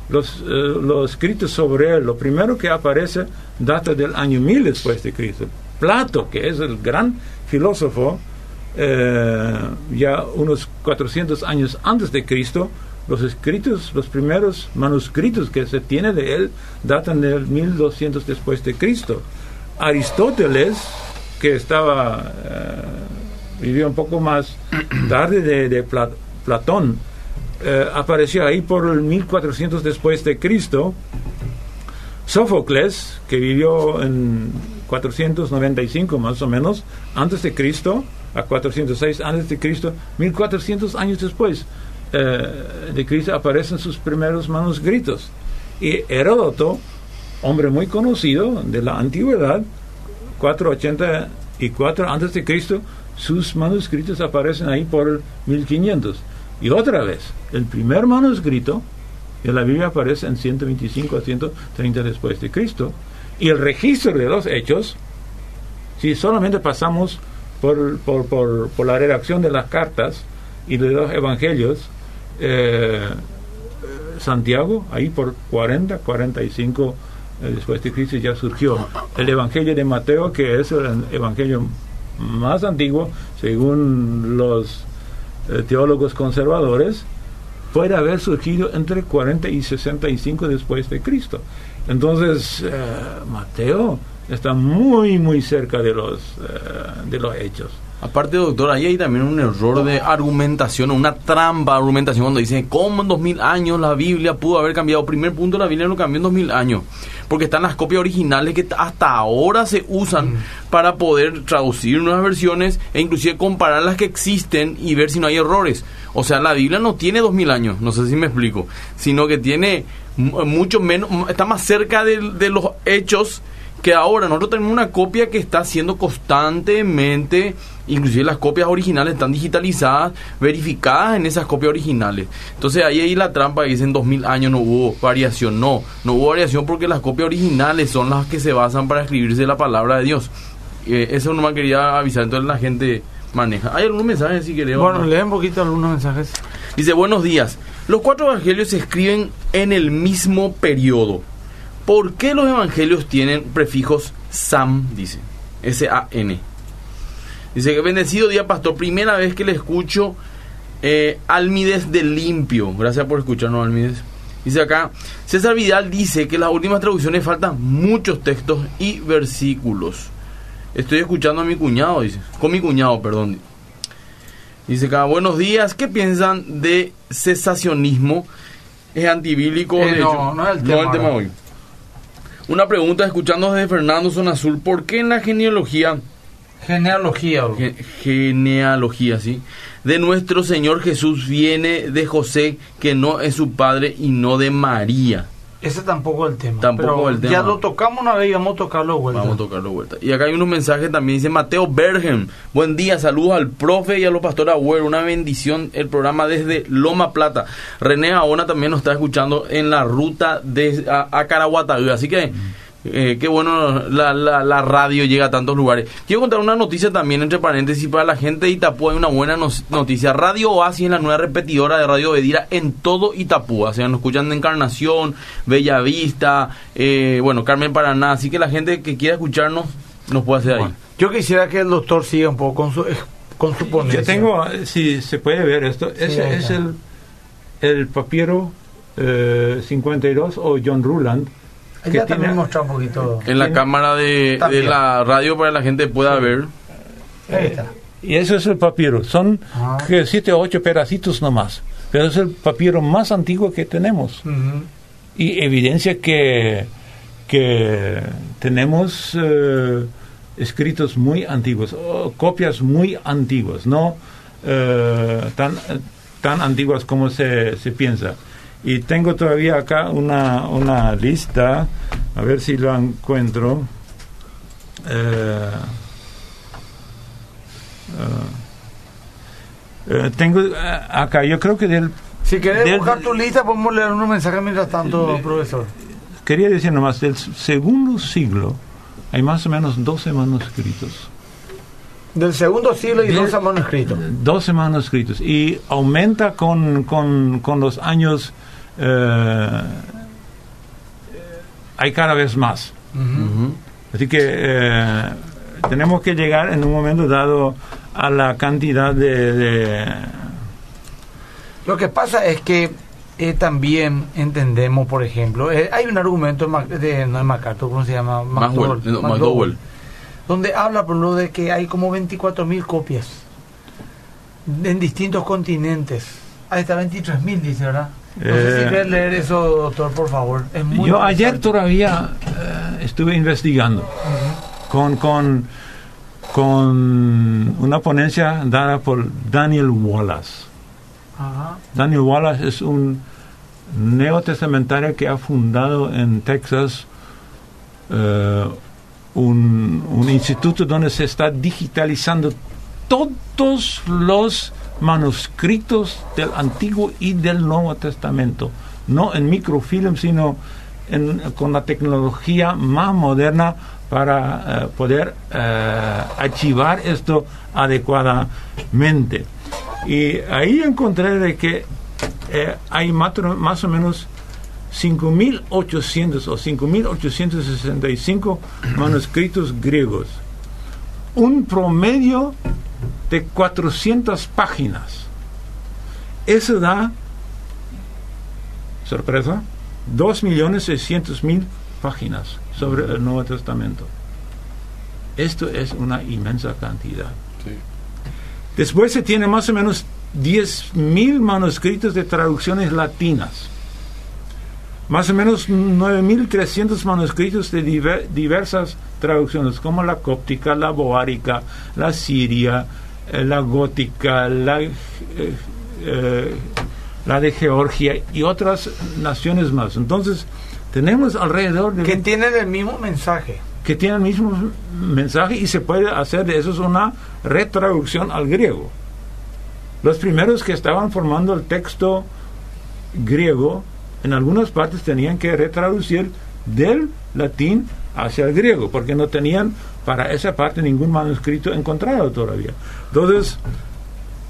los, eh, los escritos sobre él, lo primero que aparece data del año 1000 después de Cristo. Plato, que es el gran filósofo, eh, ya unos 400 años antes de Cristo, los escritos, los primeros manuscritos que se tiene de él datan del 1200 después de Cristo. Aristóteles, que estaba eh, vivió un poco más [CLEARS THROAT] tarde de, de Pla- Platón, eh, apareció ahí por el 1400 después de Cristo, Sófocles, que vivió en 495 más o menos, antes de Cristo, a 406 antes de Cristo, 1400 años después eh, de Cristo aparecen sus primeros manuscritos. Y Heródoto, hombre muy conocido de la antigüedad, 484 antes de Cristo, sus manuscritos aparecen ahí por 1500. Y otra vez, el primer manuscrito de la Biblia aparece en 125 a 130 después de Cristo. Y el registro de los hechos, si solamente pasamos por, por, por, la redacción de las cartas y de los evangelios, eh, Santiago, ahí por 40, 45 eh, después de Cristo ya surgió el Evangelio de Mateo, que es el Evangelio más antiguo, según los eh, teólogos conservadores, puede haber surgido entre 40 y 65 después de Cristo. Entonces, Mateo está muy, muy cerca de los, de los hechos. Aparte, doctor, ahí hay también un error de argumentación, una trampa de argumentación cuando dicen cómo en 2000 años la Biblia pudo haber cambiado. Primer punto, la Biblia no cambió en 2000 años, porque están las copias originales que hasta ahora se usan mm. para poder traducir nuevas versiones e inclusive comparar las que existen y ver si no hay errores. O sea, la Biblia no tiene 2000 años, no sé si me explico, sino que tiene mucho menos, está más cerca de, de los hechos que ahora nosotros tenemos una copia que está siendo constantemente, inclusive las copias originales están digitalizadas, verificadas en esas copias originales. Entonces ahí hay la trampa, dice en 2000 años no hubo variación. No, no hubo variación porque las copias originales son las que se basan para escribirse la palabra de Dios. Eh, eso no me quería avisar, entonces la gente maneja. ¿Hay algún mensaje si querés? Bueno, leen un poquito algunos mensajes. Dice, buenos días. Los cuatro evangelios se escriben en el mismo periodo ¿Por qué los evangelios tienen prefijos SAM? Dice. S-A-N. Dice que bendecido día, pastor. Primera vez que le escucho eh, Almides del Limpio. Gracias por escucharnos, Almides. Dice acá, César Vidal dice que en las últimas traducciones faltan muchos textos y versículos. Estoy escuchando a mi cuñado, dice. Con mi cuñado, perdón. Dice acá, buenos días. ¿Qué piensan de cesacionismo? ¿Es antibílico? Eh, no, no es el tema, no el tema hoy. Una pregunta escuchando desde Fernando Zona Azul. ¿Por qué en la genealogía... Genealogía. genealogía, sí. De nuestro Señor Jesús viene de José, que no es su padre, y no de María. Ese tampoco es el tema. Tampoco el tema. Ya lo tocamos una vez y vamos a tocarlo vuelta. Vamos a tocarlo vuelta. Y acá hay unos mensajes también. Dice Mateo Bergen. Buen día, saludos al profe y a los pastores Agüero. Una bendición el programa desde Loma Plata. René Aona también nos está escuchando en la ruta de a, a Así que... Eh, qué bueno la, la, radio llega a tantos lugares. Quiero contar una noticia también, entre paréntesis, para la gente de Itapúa. Hay una buena noticia. Radio Oasis es la nueva repetidora de Radio Bedira en todo Itapúa. O sea, nos escuchan de Encarnación, Bellavista, eh, bueno, Carmen Paraná. Así que la gente que quiera escucharnos nos puede hacer ahí. Yo quisiera que el doctor siga un poco con su, con su ponencia. Yo tengo, si se puede ver esto, ese es el, el papiro eh, 52 o John Ruland ya también un poquito. En la cámara de, de, la radio para que la gente pueda ver. Ahí está. Y eso es el papiro. Son ah. siete o ocho pedacitos nomás. Pero es el papiro más antiguo que tenemos. Y evidencia que, que tenemos eh, escritos muy antiguos, copias muy antiguas, no eh, tan, tan antiguas como se, se piensa. Y tengo todavía acá una, una lista, a ver si lo encuentro. Eh, eh, eh, tengo acá, yo creo que del... Si quieres buscar tu lista, podemos leer unos mensajes mientras tanto, profesor. Quería decir nomás, del segundo siglo hay más o menos 12 manuscritos. Del segundo siglo y 12 manuscritos. 12 manuscritos. Y aumenta con, con, con los años eh, hay cada vez más. Así que eh, tenemos que llegar en un momento dado a la cantidad de... Lo que pasa es que eh, también entendemos, por ejemplo, hay un argumento de, no es MacArthur, ¿cómo se llama? McDowell, donde habla por lo de que hay como 24.000 copias en distintos continentes. Ahí está 23.000, dice, ¿verdad? No sé si eh, leer eso, doctor, por favor. yo ayer todavía estuve investigando con, con, con una ponencia dada por Daniel Wallace. Daniel Wallace es un neotestamentario que ha fundado en Texas eh, un, un, instituto donde se está digitalizando todos los manuscritos del Antiguo y del Nuevo Testamento, no en microfilm, sino con la tecnología más moderna para eh, poder uh, archivar esto adecuadamente. Y ahí encontré de que eh, hay más, más o menos 5.800 o 5.865 manuscritos griegos. Un promedio de 400 páginas. Eso da, sorpresa, 2.600.000 páginas sobre el Nuevo Testamento. Esto es una inmensa cantidad. Después se tiene más o menos 10.000 manuscritos de traducciones latinas, más o menos 9.300 manuscritos de diversas traducciones, como la cóptica, la boárica, la siria, la gótica, la, eh, eh, la de Georgia y otras naciones más. Entonces, tenemos alrededor de... Que tienen el mismo mensaje. Que tienen el mismo mensaje y se puede hacer de eso una retraducción al griego. Los primeros que estaban formando el texto griego, en algunas partes tenían que retraducir del latín hacia el griego, porque no tenían para esa parte ningún manuscrito encontrado todavía. Entonces,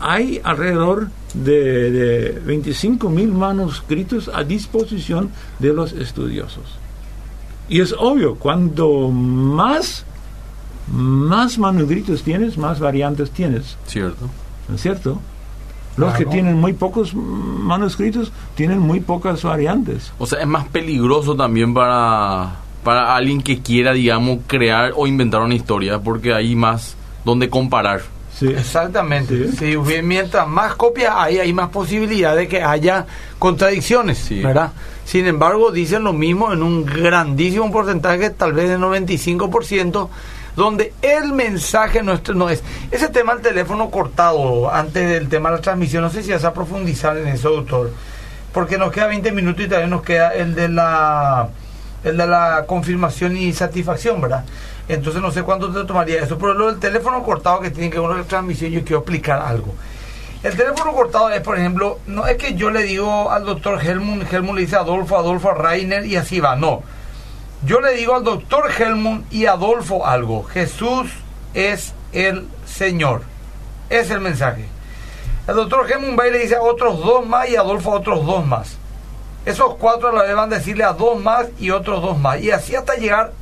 hay alrededor de, de 25 mil manuscritos a disposición de los estudiosos. Y es obvio, cuando más, más manuscritos tienes, más variantes tienes. Cierto. ¿No es cierto? Los que tienen muy pocos manuscritos tienen muy pocas variantes. O sea, es más peligroso también para, para alguien que quiera, digamos, crear o inventar una historia, porque hay más donde comparar. Exactamente. mientras más copias hay, hay más posibilidad de que haya contradicciones, ¿verdad? Sin embargo, dicen lo mismo en un grandísimo porcentaje, tal vez del 95%, donde el mensaje nuestro no es. Ese tema del teléfono cortado, antes del tema de la transmisión, no sé si vas a profundizar en eso, doctor, porque nos queda 20 minutos y también nos queda el de la el de la confirmación y satisfacción, ¿verdad? Entonces no sé cuánto te tomaría eso. Pero lo del teléfono cortado que tiene que ver con la transmisión, yo quiero explicar algo. El teléfono cortado es, por ejemplo, no es que yo le digo al doctor Helmut, Helmut le dice Adolfo, Adolfo a Rainer y así va, no. Yo le digo al doctor Helmut y Adolfo algo. Jesús es el Señor. Es el mensaje. El doctor Helmut va y le dice a otros dos más y Adolfo a otros dos más. Esos cuatro le van a decirle a dos más y otros dos más. Y así hasta llegar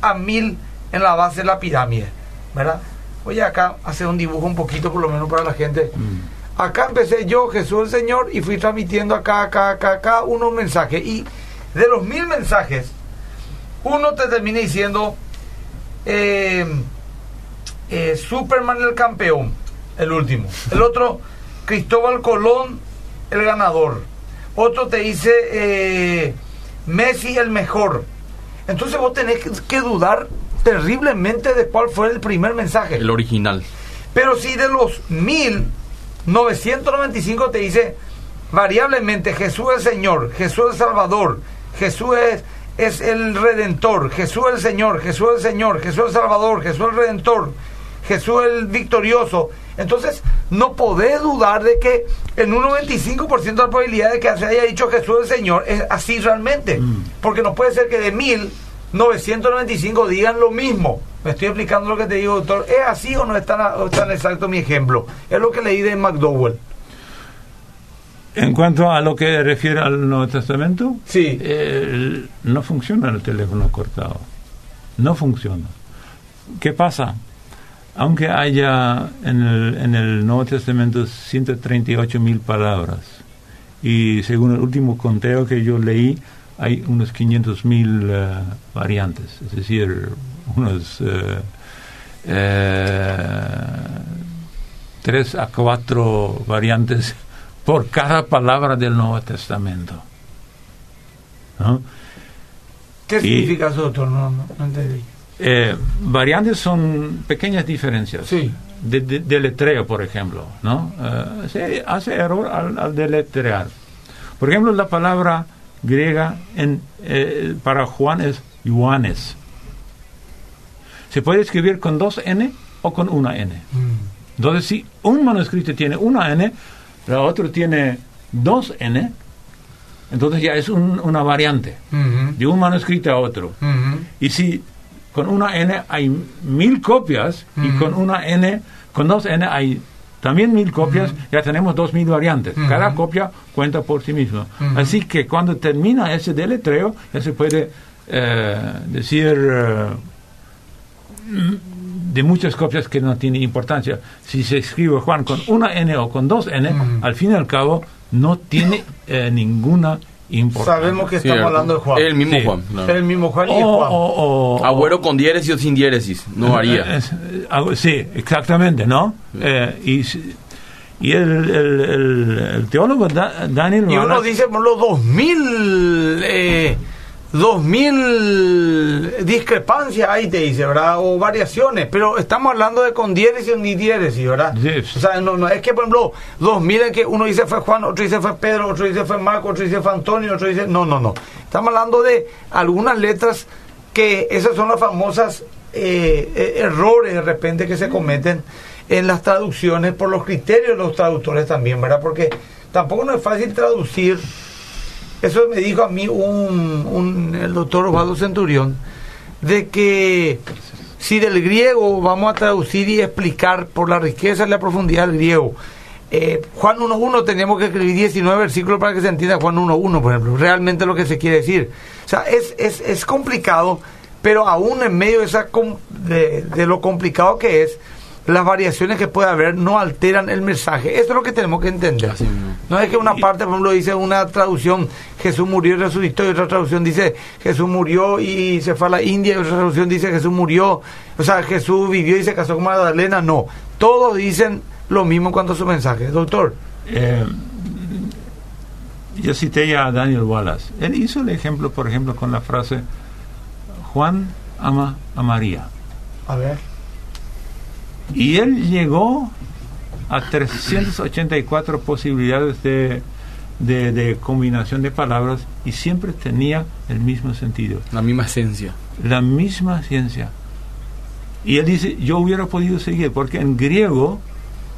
a mil en la base de la pirámide, ¿verdad? Voy acá a hacer un dibujo un poquito, por lo menos para la gente. Mm. Acá empecé yo, Jesús el Señor, y fui transmitiendo acá, acá, acá, acá, unos mensajes. Y de los mil mensajes, uno te termina diciendo eh, eh, Superman el campeón, el último. El otro, Cristóbal Colón, el ganador. Otro te dice eh, Messi el mejor. Entonces vos tenés que dudar terriblemente de cuál fue el primer mensaje. El original. Pero si de los 1995 te dice variablemente Jesús es el Señor, Jesús es el Salvador, Jesús es, es el Redentor, Jesús es el Señor, Jesús es el Señor, Jesús es el Salvador, Jesús es el Redentor, Jesús es el victorioso. Entonces, no podés dudar de que en un 95% de la probabilidad de que se haya dicho Jesús el Señor es así realmente. Mm. Porque no puede ser que de mil 995 digan lo mismo. Me estoy explicando lo que te digo, doctor. ¿Es así o no es tan, exacto mi ejemplo? Es lo que leí de McDowell. En cuanto a lo que refiere al Nuevo Testamento, sí. no funciona el teléfono cortado. No funciona. ¿Qué pasa? Aunque haya en el, en el Nuevo Testamento 138 mil palabras, y según el último conteo que yo leí, hay unos 500.000 mil eh, variantes, es decir, unos uh, tres a cuatro variantes [LAUGHS] por cada palabra del Nuevo Testamento. ¿Qué Y- significa eso, doctor? No, no, no entendí. Eh, variantes son pequeñas diferencias. Sí. De, de- deletreo, por ejemplo, ¿no? Eh, se hace error al, al deletrear. Por ejemplo, la palabra griega en, eh, para Juan es Ioannes. Se puede escribir con dos N o con una N. Mm. Entonces, si un manuscrito tiene una N, la otro tiene dos N, entonces ya es un- una variante de un manuscrito a otro. Y si con una N hay mil copias y con una N, con dos N hay también mil copias, ya tenemos dos mil variantes. Cada copia cuenta por sí mismo. Ujú. Así que cuando termina ese deletreo, ya se puede eh, decir eh, de muchas copias que no tiene importancia. Si se escribe Juan con una N o con dos N, al fin y al cabo no tiene eh, ninguna importancia. Sabemos que estamos Cierto. hablando de Juan. El mismo Sí. Juan. claro. El mismo Juan y O- Juan. o- o- Agüero con diéresis o sin diéresis. No varía. Es- eh, algo- sí, exactamente, ¿no? Eh, y y el, el- el- el teólogo Da- Daniel Y uno dice, por los 2000, eh, 2000 discrepancias ahí te dice, ¿verdad? O variaciones, pero estamos hablando de con diéresis y diéresis, ¿verdad? Sí. O sea, no, no es que, por ejemplo, 2000 en que uno dice fue Juan, otro dice fue Pedro, otro dice fue Marco, otro dice fue Antonio, otro dice... No, no, no. Estamos hablando de algunas letras que esas son las famosas eh, eh, errores de repente que se cometen en las traducciones por los criterios de los traductores también, ¿verdad? Porque tampoco no es fácil traducir. Eso me dijo a mí un, el doctor Osvaldo Centurión, de que si del griego vamos a traducir y explicar por la riqueza y la profundidad del griego, eh, Juan 1.1 tenemos que escribir 19 versículos para que se entienda Juan 1.1, por ejemplo, realmente lo que se quiere decir. O sea, es, es, es complicado, pero aún en medio de, esa de, de lo complicado que es, las variaciones que puede haber no alteran el mensaje. Eso es lo que tenemos que entender. Así. No es que una parte, por ejemplo, dice una traducción, Jesús murió y resucitó, y otra traducción dice Jesús murió y se fue a la India, y otra traducción dice Jesús murió, o sea, Jesús vivió y se casó con Magdalena. No, todos dicen lo mismo en cuanto a su mensaje. Doctor, Eh, yo cité ya a Daniel Wallace. Él hizo el ejemplo, por ejemplo, con la frase Juan ama a María. a ver. Y él llegó a 384 posibilidades de, de, de combinación de palabras y siempre tenía el mismo sentido. La misma esencia. la misma ciencia. Y él dice, yo hubiera podido seguir, porque en griego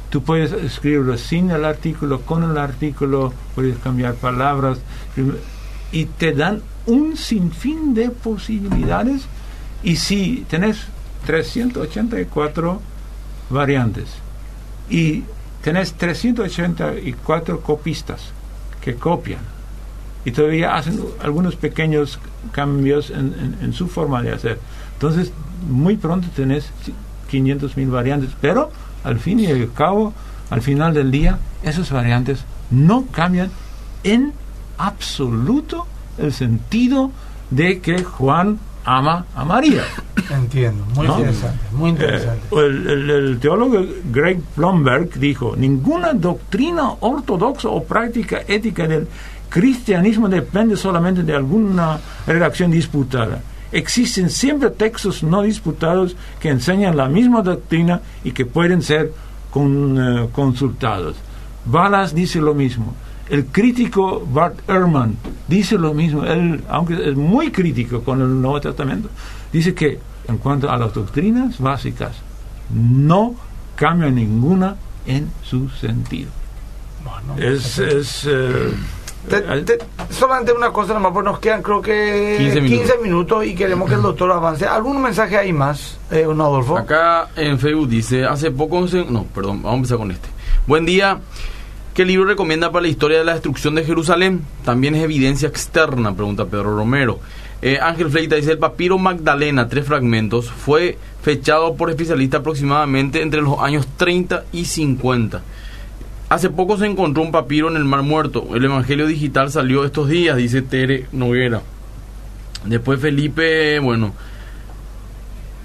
tú puedes escribirlo sin el artículo, con el artículo, puedes cambiar palabras, y te dan un sinfín de posibilidades. Y si tenés 384 variantes. Y tenés 384 copistas que copian. Y todavía hacen algunos pequeños cambios en, su forma de hacer. Entonces, muy pronto tenés 500 mil variantes, pero al fin y al cabo, al final del día, esas variantes no cambian en absoluto el sentido de que Juan ama a María. Entiendo, muy ¿No? interesante, muy interesante. Eh, el, el- el teólogo Greg Blomberg dijo, ninguna doctrina ortodoxa o práctica ética del cristianismo depende solamente de alguna redacción disputada. Existen siempre textos no disputados que enseñan la misma doctrina y que pueden ser con- eh, consultados. Balas dice lo mismo. El crítico Bart Ehrman dice lo mismo. Él, aunque es muy crítico con el Nuevo Testamento, dice que en cuanto a las doctrinas básicas, no cambia ninguna en su sentido. Bueno, Es, es, eh, Te- eh, te- solamente una cosa nomás, porque nos quedan creo que 15 minutos. minutos y queremos que el doctor avance. ¿Algún mensaje hay más, eh, don Adolfo? Acá en Facebook dice, hace poco, no, perdón, vamos a empezar con este. Buen día. ¿Qué libro recomienda para la historia de la destrucción de Jerusalén? También es evidencia externa, pregunta Pedro Romero. Eh, Ángel Fleita dice, el papiro Magdalena, tres fragmentos, fue fechado por especialistas aproximadamente entre los años 30 y 50. Hace poco se encontró un papiro en el Mar Muerto. El Evangelio Digital salió estos días, dice Tere Noguera. Después Felipe, bueno,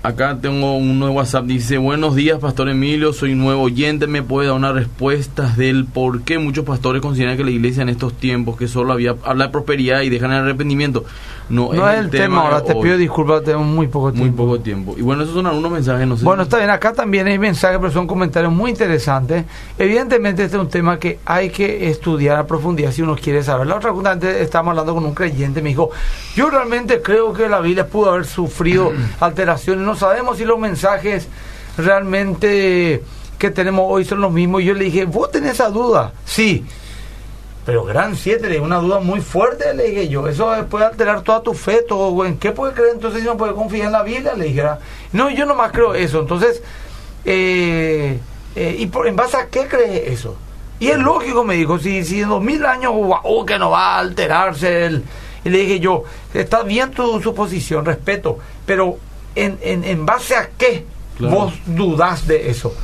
acá tengo uno de WhatsApp, dice, buenos días, Pastor Emilio, soy nuevo oyente, me puede dar una respuesta del por qué muchos pastores consideran que la iglesia en estos tiempos, que solo había, habla de prosperidad y dejan el arrepentimiento. No, No es el tema, ahora te hoy. pido disculpas, tenemos muy poco Muy tiempo. poco tiempo. Y bueno, esos son algunos mensajes, no sé. Bueno, está bien, acá también hay mensajes, pero son comentarios muy interesantes. Evidentemente este es un tema que hay que estudiar a profundidad si uno quiere saber. La otra cosa, antes estábamos hablando con un creyente, me dijo, yo realmente creo que la Biblia pudo haber sufrido [CLEARS THROAT] alteraciones, no sabemos si los mensajes realmente que tenemos hoy son los mismos. Y yo le dije, ¿vos tenés esa duda? Sí. Pero gran 7, le dije, una duda muy fuerte, le dije yo. Eso puede alterar toda tu fe, todo. ¿En qué puede creer entonces si no puede confiar en la Biblia? Le dije, "Ah". no, yo nomás creo eso. Entonces, eh, eh, ¿y por, en base a qué cree eso? Y es lógico, me dijo, si, si en dos mil años, wow, que no va a alterarse el... Y le dije yo, está bien tu suposición, respeto, pero ¿en, en, en base a qué Claro. vos dudás de eso?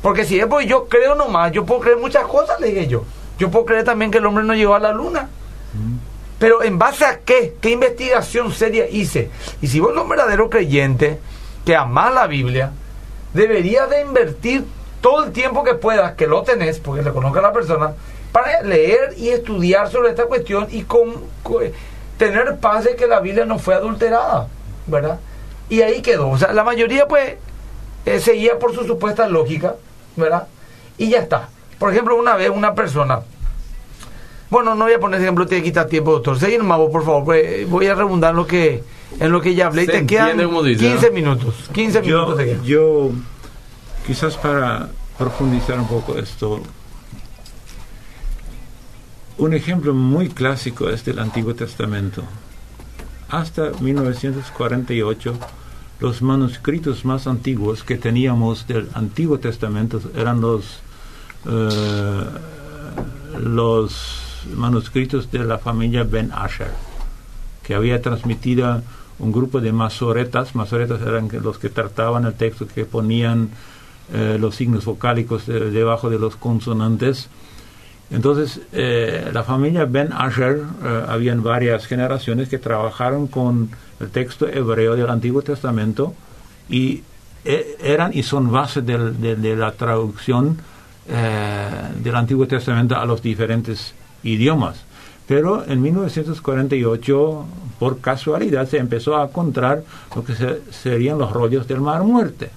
Porque si es pues yo creo nomás, yo puedo creer muchas cosas, le dije yo. Yo puedo creer también que el hombre no llegó a la luna. Pero en base a qué? ¿Qué investigación seria hice? Y si vos sos un verdadero creyente que amás la Biblia, debería de invertir todo el tiempo que puedas, que lo tenés, porque le conozca a la persona, para leer y estudiar sobre esta cuestión y con, co- tener paz de que la Biblia no fue adulterada, ¿verdad? Y ahí quedó. O sea, la mayoría pues eh, seguía por su supuesta lógica, ¿verdad? Y ya está. Por ejemplo, una vez una persona, bueno, no voy a poner ejemplo, te quita tiempo, doctor. Seguir nomás vos, por favor, pues, voy a redundar en lo que, en lo que ya hablé. Y te quedan dice, 15 ¿no? minutos. 15 Yo, minutos yo, quizás para profundizar un poco esto, un ejemplo muy clásico es del Antiguo Testamento. Hasta 1948, los manuscritos más antiguos que teníamos del Antiguo Testamento eran los, eh, los manuscritos de la familia Ben Asher, que había transmitido un grupo de masoretas. Masoretas eran los que trataban el texto, que ponían eh, los signos vocálicos de- debajo de los consonantes. Entonces, eh, la familia Ben Asher, eh, habían varias generaciones que trabajaron con el texto hebreo del Antiguo Testamento y eh, eran y son base de la traducción eh, del Antiguo Testamento a los diferentes idiomas. Pero en 1948, por casualidad, se empezó a encontrar lo que se- serían los rollos del Mar Muerte.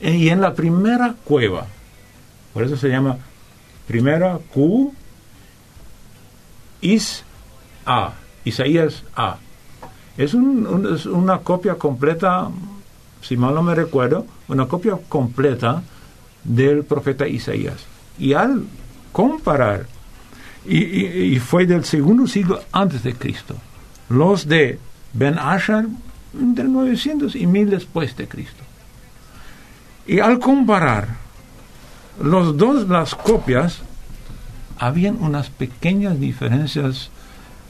Y en la primera cueva, por eso se llama primera Q, Is A, Isaías A. Es, es una copia completa, si mal no me recuerdo, una copia completa del profeta Isaías. Y al comparar, y, fue del segundo siglo antes de Cristo, los de Ben Asher del 900 y 1000 después de Cristo. Y al comparar los dos, las copias, habían unas pequeñas diferencias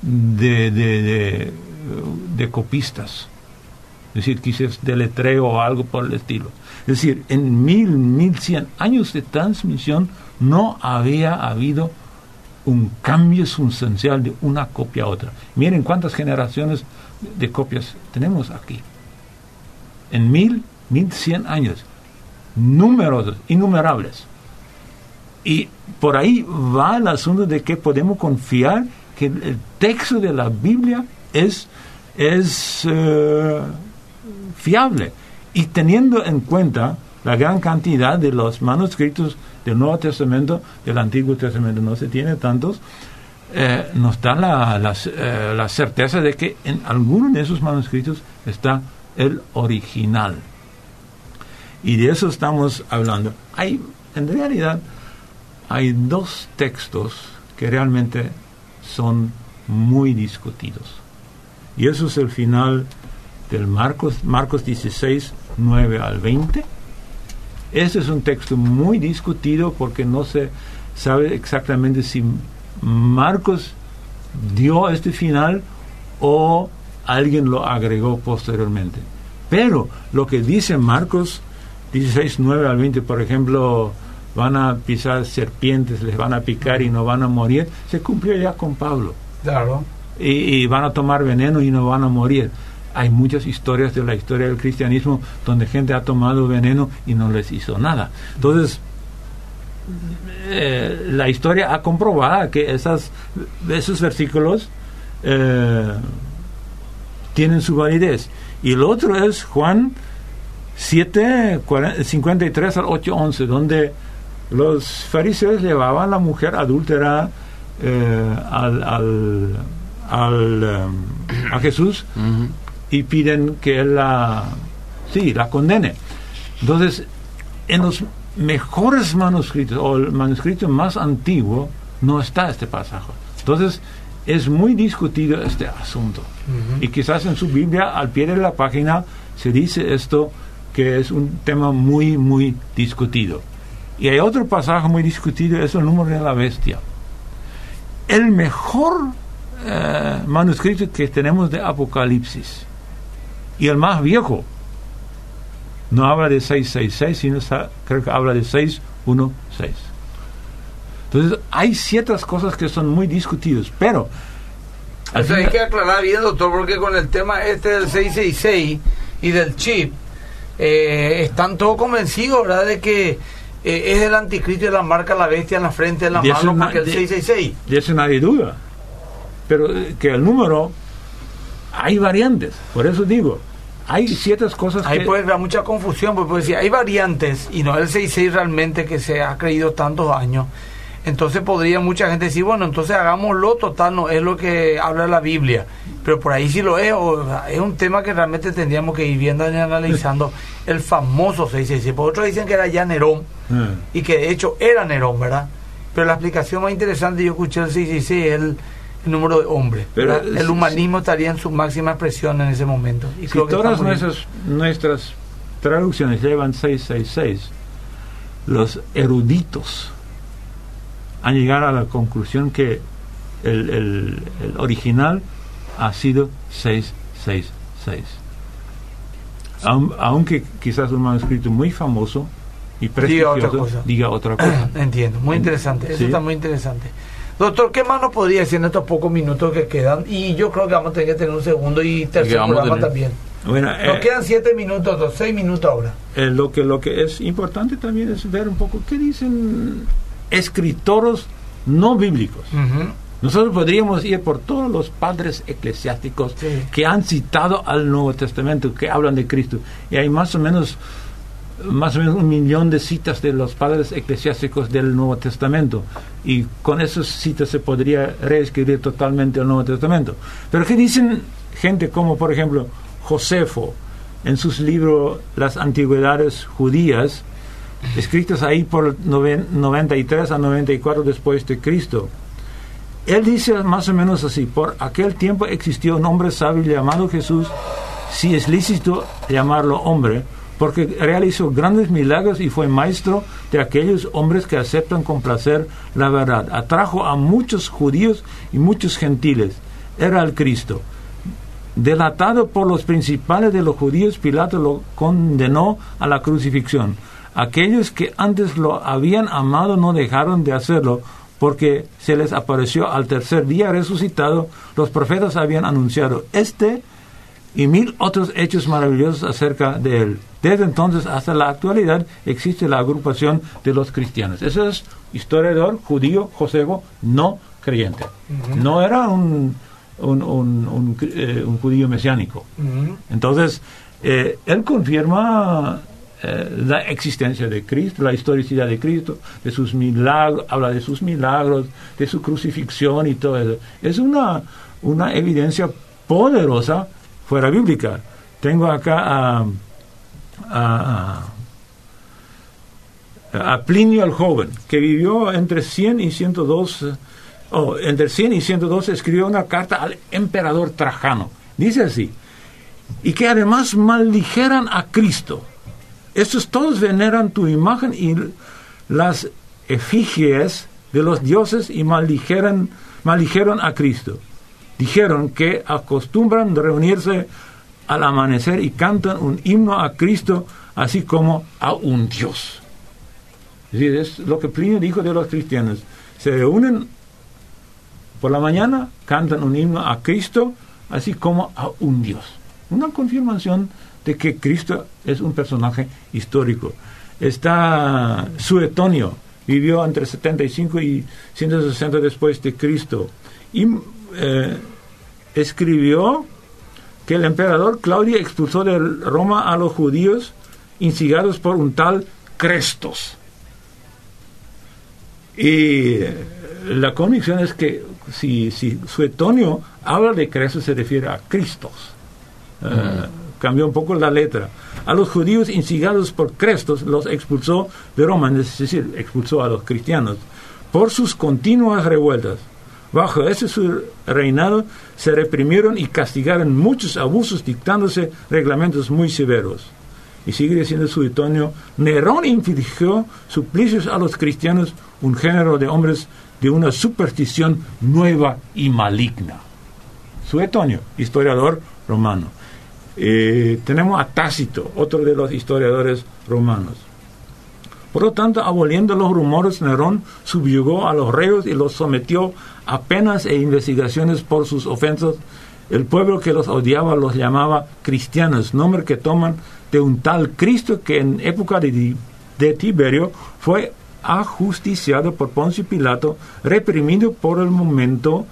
de, de, de, de copistas. Es decir, quizás de letreo o algo por el estilo. Es decir, en mil, mil cien años de transmisión no había habido un cambio sustancial de una copia a otra. Miren cuántas generaciones de copias tenemos aquí. En mil, mil cien años. Números innumerables. Y por ahí va el asunto de que podemos confiar que el texto de la Biblia es, es eh, fiable. Y teniendo en cuenta la gran cantidad de los manuscritos del Nuevo Testamento, del Antiguo Testamento no se tiene tantos, eh, nos da la, eh, la certeza de que en alguno de esos manuscritos está el original. Y de eso estamos hablando. Hay, en realidad, hay dos textos que realmente son muy discutidos. Y eso es el final del Marcos, Marcos 16, 9 al 20. Este es un texto muy discutido porque no se sabe exactamente si Marcos dio este final o alguien lo agregó posteriormente. Pero lo que dice Marcos 16, 9 al 20, por ejemplo, van a pisar serpientes, les van a picar y no van a morir, se cumplió ya con Pablo. Claro. Y, y van a tomar veneno y no van a morir. Hay muchas historias de la historia del cristianismo donde gente ha tomado veneno y no les hizo nada. Entonces, eh, la historia ha comprobado que esas, esos versículos eh, tienen su validez. Y el otro es Juan 7, 53 al 8, 11, donde los fariseos llevaban a la mujer adúltera eh, al, al, em, a Jesús y piden que él la, sí, la condene. Entonces, en los mejores manuscritos o el manuscrito más antiguo no está este pasaje. Entonces, es muy discutido este asunto. Y quizás en su Biblia, al pie de la página, se dice esto, que es un tema muy, muy discutido. Y hay otro pasaje muy discutido, es el número de la bestia. El mejor eh, manuscrito que tenemos de Apocalipsis, y el más viejo, no habla de 666, sino creo que habla de 616. Entonces, hay ciertas cosas que son muy discutidas, pero... hay que aclarar bien, doctor, porque con el tema este del 666 y del chip, eh, están todos convencidos, ¿verdad?, de que eh, es el anticristo y la marca la bestia en la frente de la mano, porque el 666. De eso nadie duda. Pero eh, que el número, hay variantes, por eso digo, hay ciertas cosas Ahí puede haber mucha confusión, porque si hay variantes y no el 66 realmente que se ha creído tantos años, entonces podría mucha gente decir, bueno, entonces hagámoslo total, no es lo que habla la Biblia. Pero por ahí sí lo es, es un tema que realmente tendríamos que ir viendo y analizando [LAUGHS] el famoso 666. Por otros dicen que era ya Nerón mm. y que de hecho era Nerón, ¿verdad? Pero la explicación más interesante, yo escuché el 666, es el, número de hombres. Pero el humanismo estaría en su máxima expresión en ese momento. Y si todas nuestras, nuestras traducciones llevan 666, los eruditos han llegado a la conclusión que el, el, original ha sido 666. aunque quizás un manuscrito muy famoso y prestigioso diga otra cosa. [CLEARS THROAT] Entiendo, muy interesante, eso está muy interesante. Doctor, ¿qué más nos podría decir en estos pocos minutos que quedan? Y yo creo que vamos a tener que tener un segundo y tercer programa también. Bueno, nos eh, quedan siete minutos, dos, seis minutos ahora. Eh, lo, que, lo que es importante también es ver un poco qué dicen escritores no bíblicos. Nosotros podríamos ir por todos los padres eclesiásticos que han citado al Nuevo Testamento, que hablan de Cristo. Y hay más o menos más o menos un millón de citas de los padres eclesiásticos del Nuevo Testamento. Y con esas citas se podría reescribir totalmente el Nuevo Testamento. Pero ¿qué dicen gente como, por ejemplo, Josefo en sus libros Las Antigüedades Judías? escritos ahí por 93 a 94 después de Cristo. Él dice más o menos así, por aquel tiempo existió un hombre sabio llamado Jesús, si es lícito llamarlo hombre, porque realizó grandes milagros y fue maestro de aquellos hombres que aceptan con placer la verdad. Atrajo a muchos judíos y muchos gentiles. Era el Cristo. Delatado por los principales de los judíos, Pilato lo condenó a la crucifixión. Aquellos que antes lo habían amado no dejaron de hacerlo porque se les apareció al tercer día resucitado. Los profetas habían anunciado este y mil otros hechos maravillosos acerca de él. Desde entonces hasta la actualidad existe la agrupación de los cristianos. Ese es historiador judío Josego no creyente. No era un, un, un, eh, judío mesiánico. Entonces, eh, él confirma eh, la existencia de Cristo, la historicidad de Cristo, de sus milagros, habla de sus milagros, de su crucifixión y todo eso. Es una, una evidencia poderosa fuera bíblica. Tengo acá a, a, Plinio el joven, que vivió entre 100 y 102, oh, entre 100 y 102 escribió una carta al emperador Trajano. Dice así, y que además maldijeran a Cristo estos todos veneran tu imagen y las efigies de los dioses y maldijeron, maldijeron a Cristo. Dijeron que acostumbran reunirse al amanecer y cantan un himno a Cristo, así como a un Dios. Es, es lo que Plinio dijo de los cristianos. Se reúnen por la mañana, cantan un himno a Cristo, así como a un Dios. Una confirmación de que Cristo es un personaje histórico. Está Suetonio, vivió entre 75 y 160 después de Cristo, y eh, escribió que el emperador Claudio expulsó de Roma a los judíos instigados por un tal Crestos. Y la convicción es que si, si Suetonio habla de Crestos se refiere a Cristos. Eh, cambió un poco la letra. A los judíos instigados por Crestos los expulsó de Roma, es decir, expulsó a los cristianos, por sus continuas revueltas. Bajo ese su reinado se reprimieron y castigaron muchos abusos dictándose reglamentos muy severos. Y sigue diciendo Suetonio, Nerón infligió suplicios a los cristianos, un género de hombres de una superstición nueva y maligna. Suetonio, historiador romano. Eh, tenemos a Tácito, otro de los historiadores romanos. Por lo tanto, aboliendo los rumores, Nerón subyugó a los reos y los sometió a penas e investigaciones por sus ofensas. El pueblo que los odiaba los llamaba cristianos, nombre que toman de un tal Cristo que en época de, de Tiberio fue ajusticiado por Poncio Pilato, reprimido por el momento.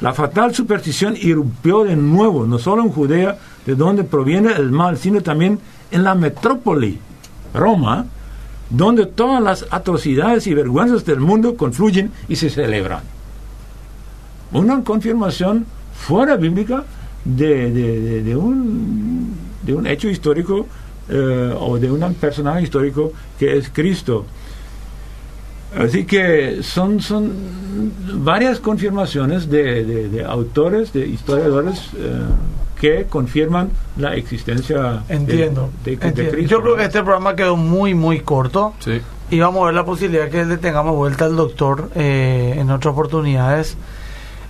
La fatal superstición irrumpió de nuevo, no solo en Judea, de donde proviene el mal, sino también en la metrópoli, Roma, donde todas las atrocidades y vergüenzas del mundo confluyen y se celebran. Una confirmación fuera bíblica de, un, hecho histórico eh, o de un personaje histórico que es Cristo. Así que son, son varias confirmaciones de, autores, de historiadores eh, que confirman la existencia entiendo, de, Cristo. Yo creo que este programa quedó muy, muy corto. Sí. Y vamos a ver la posibilidad que le tengamos vuelta al doctor eh, en otras oportunidades.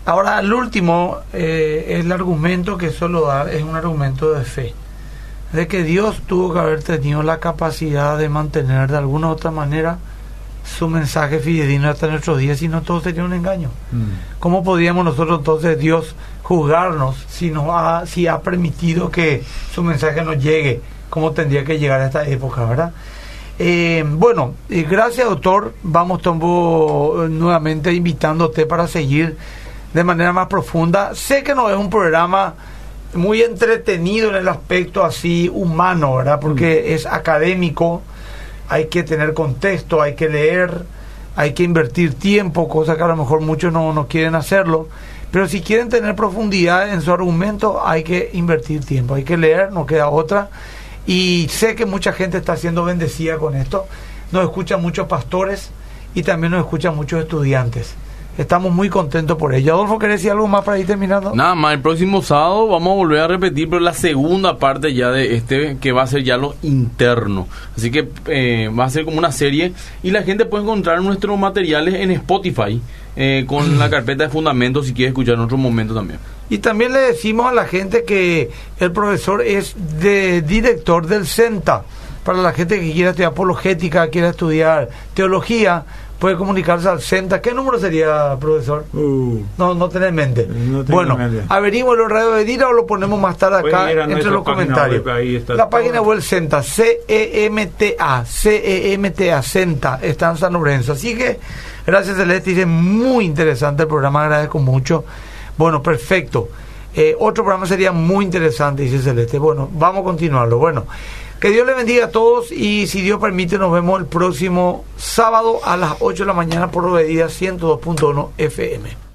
Ahora, el último, eh, el argumento que solo da es un argumento de fe. De que Dios tuvo que haber tenido la capacidad de mantener de alguna u otra manera su mensaje fidedigno hasta nuestros días, si no todo sería un engaño. Mm. ¿Cómo podríamos nosotros entonces Dios juzgarnos si, no ha, si ha permitido que su mensaje nos llegue como tendría que llegar a esta época, verdad? Eh, bueno, gracias doctor, vamos tombo, nuevamente invitándote para seguir de manera más profunda. Sé que no es un programa muy entretenido en el aspecto así humano, ¿verdad? Porque mm. es académico, hay que tener contexto, hay que leer, hay que invertir tiempo, cosa que a lo mejor muchos no, no quieren hacerlo. Pero si quieren tener profundidad en su argumento, hay que invertir tiempo, hay que leer, no queda otra. Y sé que mucha gente está siendo bendecida con esto. Nos escuchan muchos pastores y también nos escuchan muchos estudiantes. Estamos muy contentos por ello. Adolfo, ¿querés decir algo más para ir terminando? Nada más, el próximo sábado vamos a volver a repetir, pero la segunda parte ya de este, que va a ser ya lo interno. Así que eh, va a ser como una serie y la gente puede encontrar nuestros materiales en Spotify eh, con la [LAUGHS] carpeta de fundamentos si quiere escuchar en otro momento también. Y también le decimos a la gente que el profesor es de director del CENTA. Para la gente que quiera estudiar apologética, quiera estudiar teología, puede comunicarse al CENTA. ¿Qué número sería, profesor? Uh. no, no tenés en mente. bueno, averiguo el radio de Dira o lo ponemos más tarde acá entre los comentarios. la página web CENTA, C-E-M-T-A, C-E-M-T-A, CENTA, está en San Lorenzo. Así que, gracias Celeste, dice muy interesante el programa, agradezco mucho. Bueno, perfecto. Eh, otro programa sería muy interesante, dice Celeste. Bueno, vamos a continuarlo. Bueno. Que Dios le bendiga a todos y si Dios permite nos vemos el próximo sábado a las 8 de la mañana por Obedida 102.1 FM.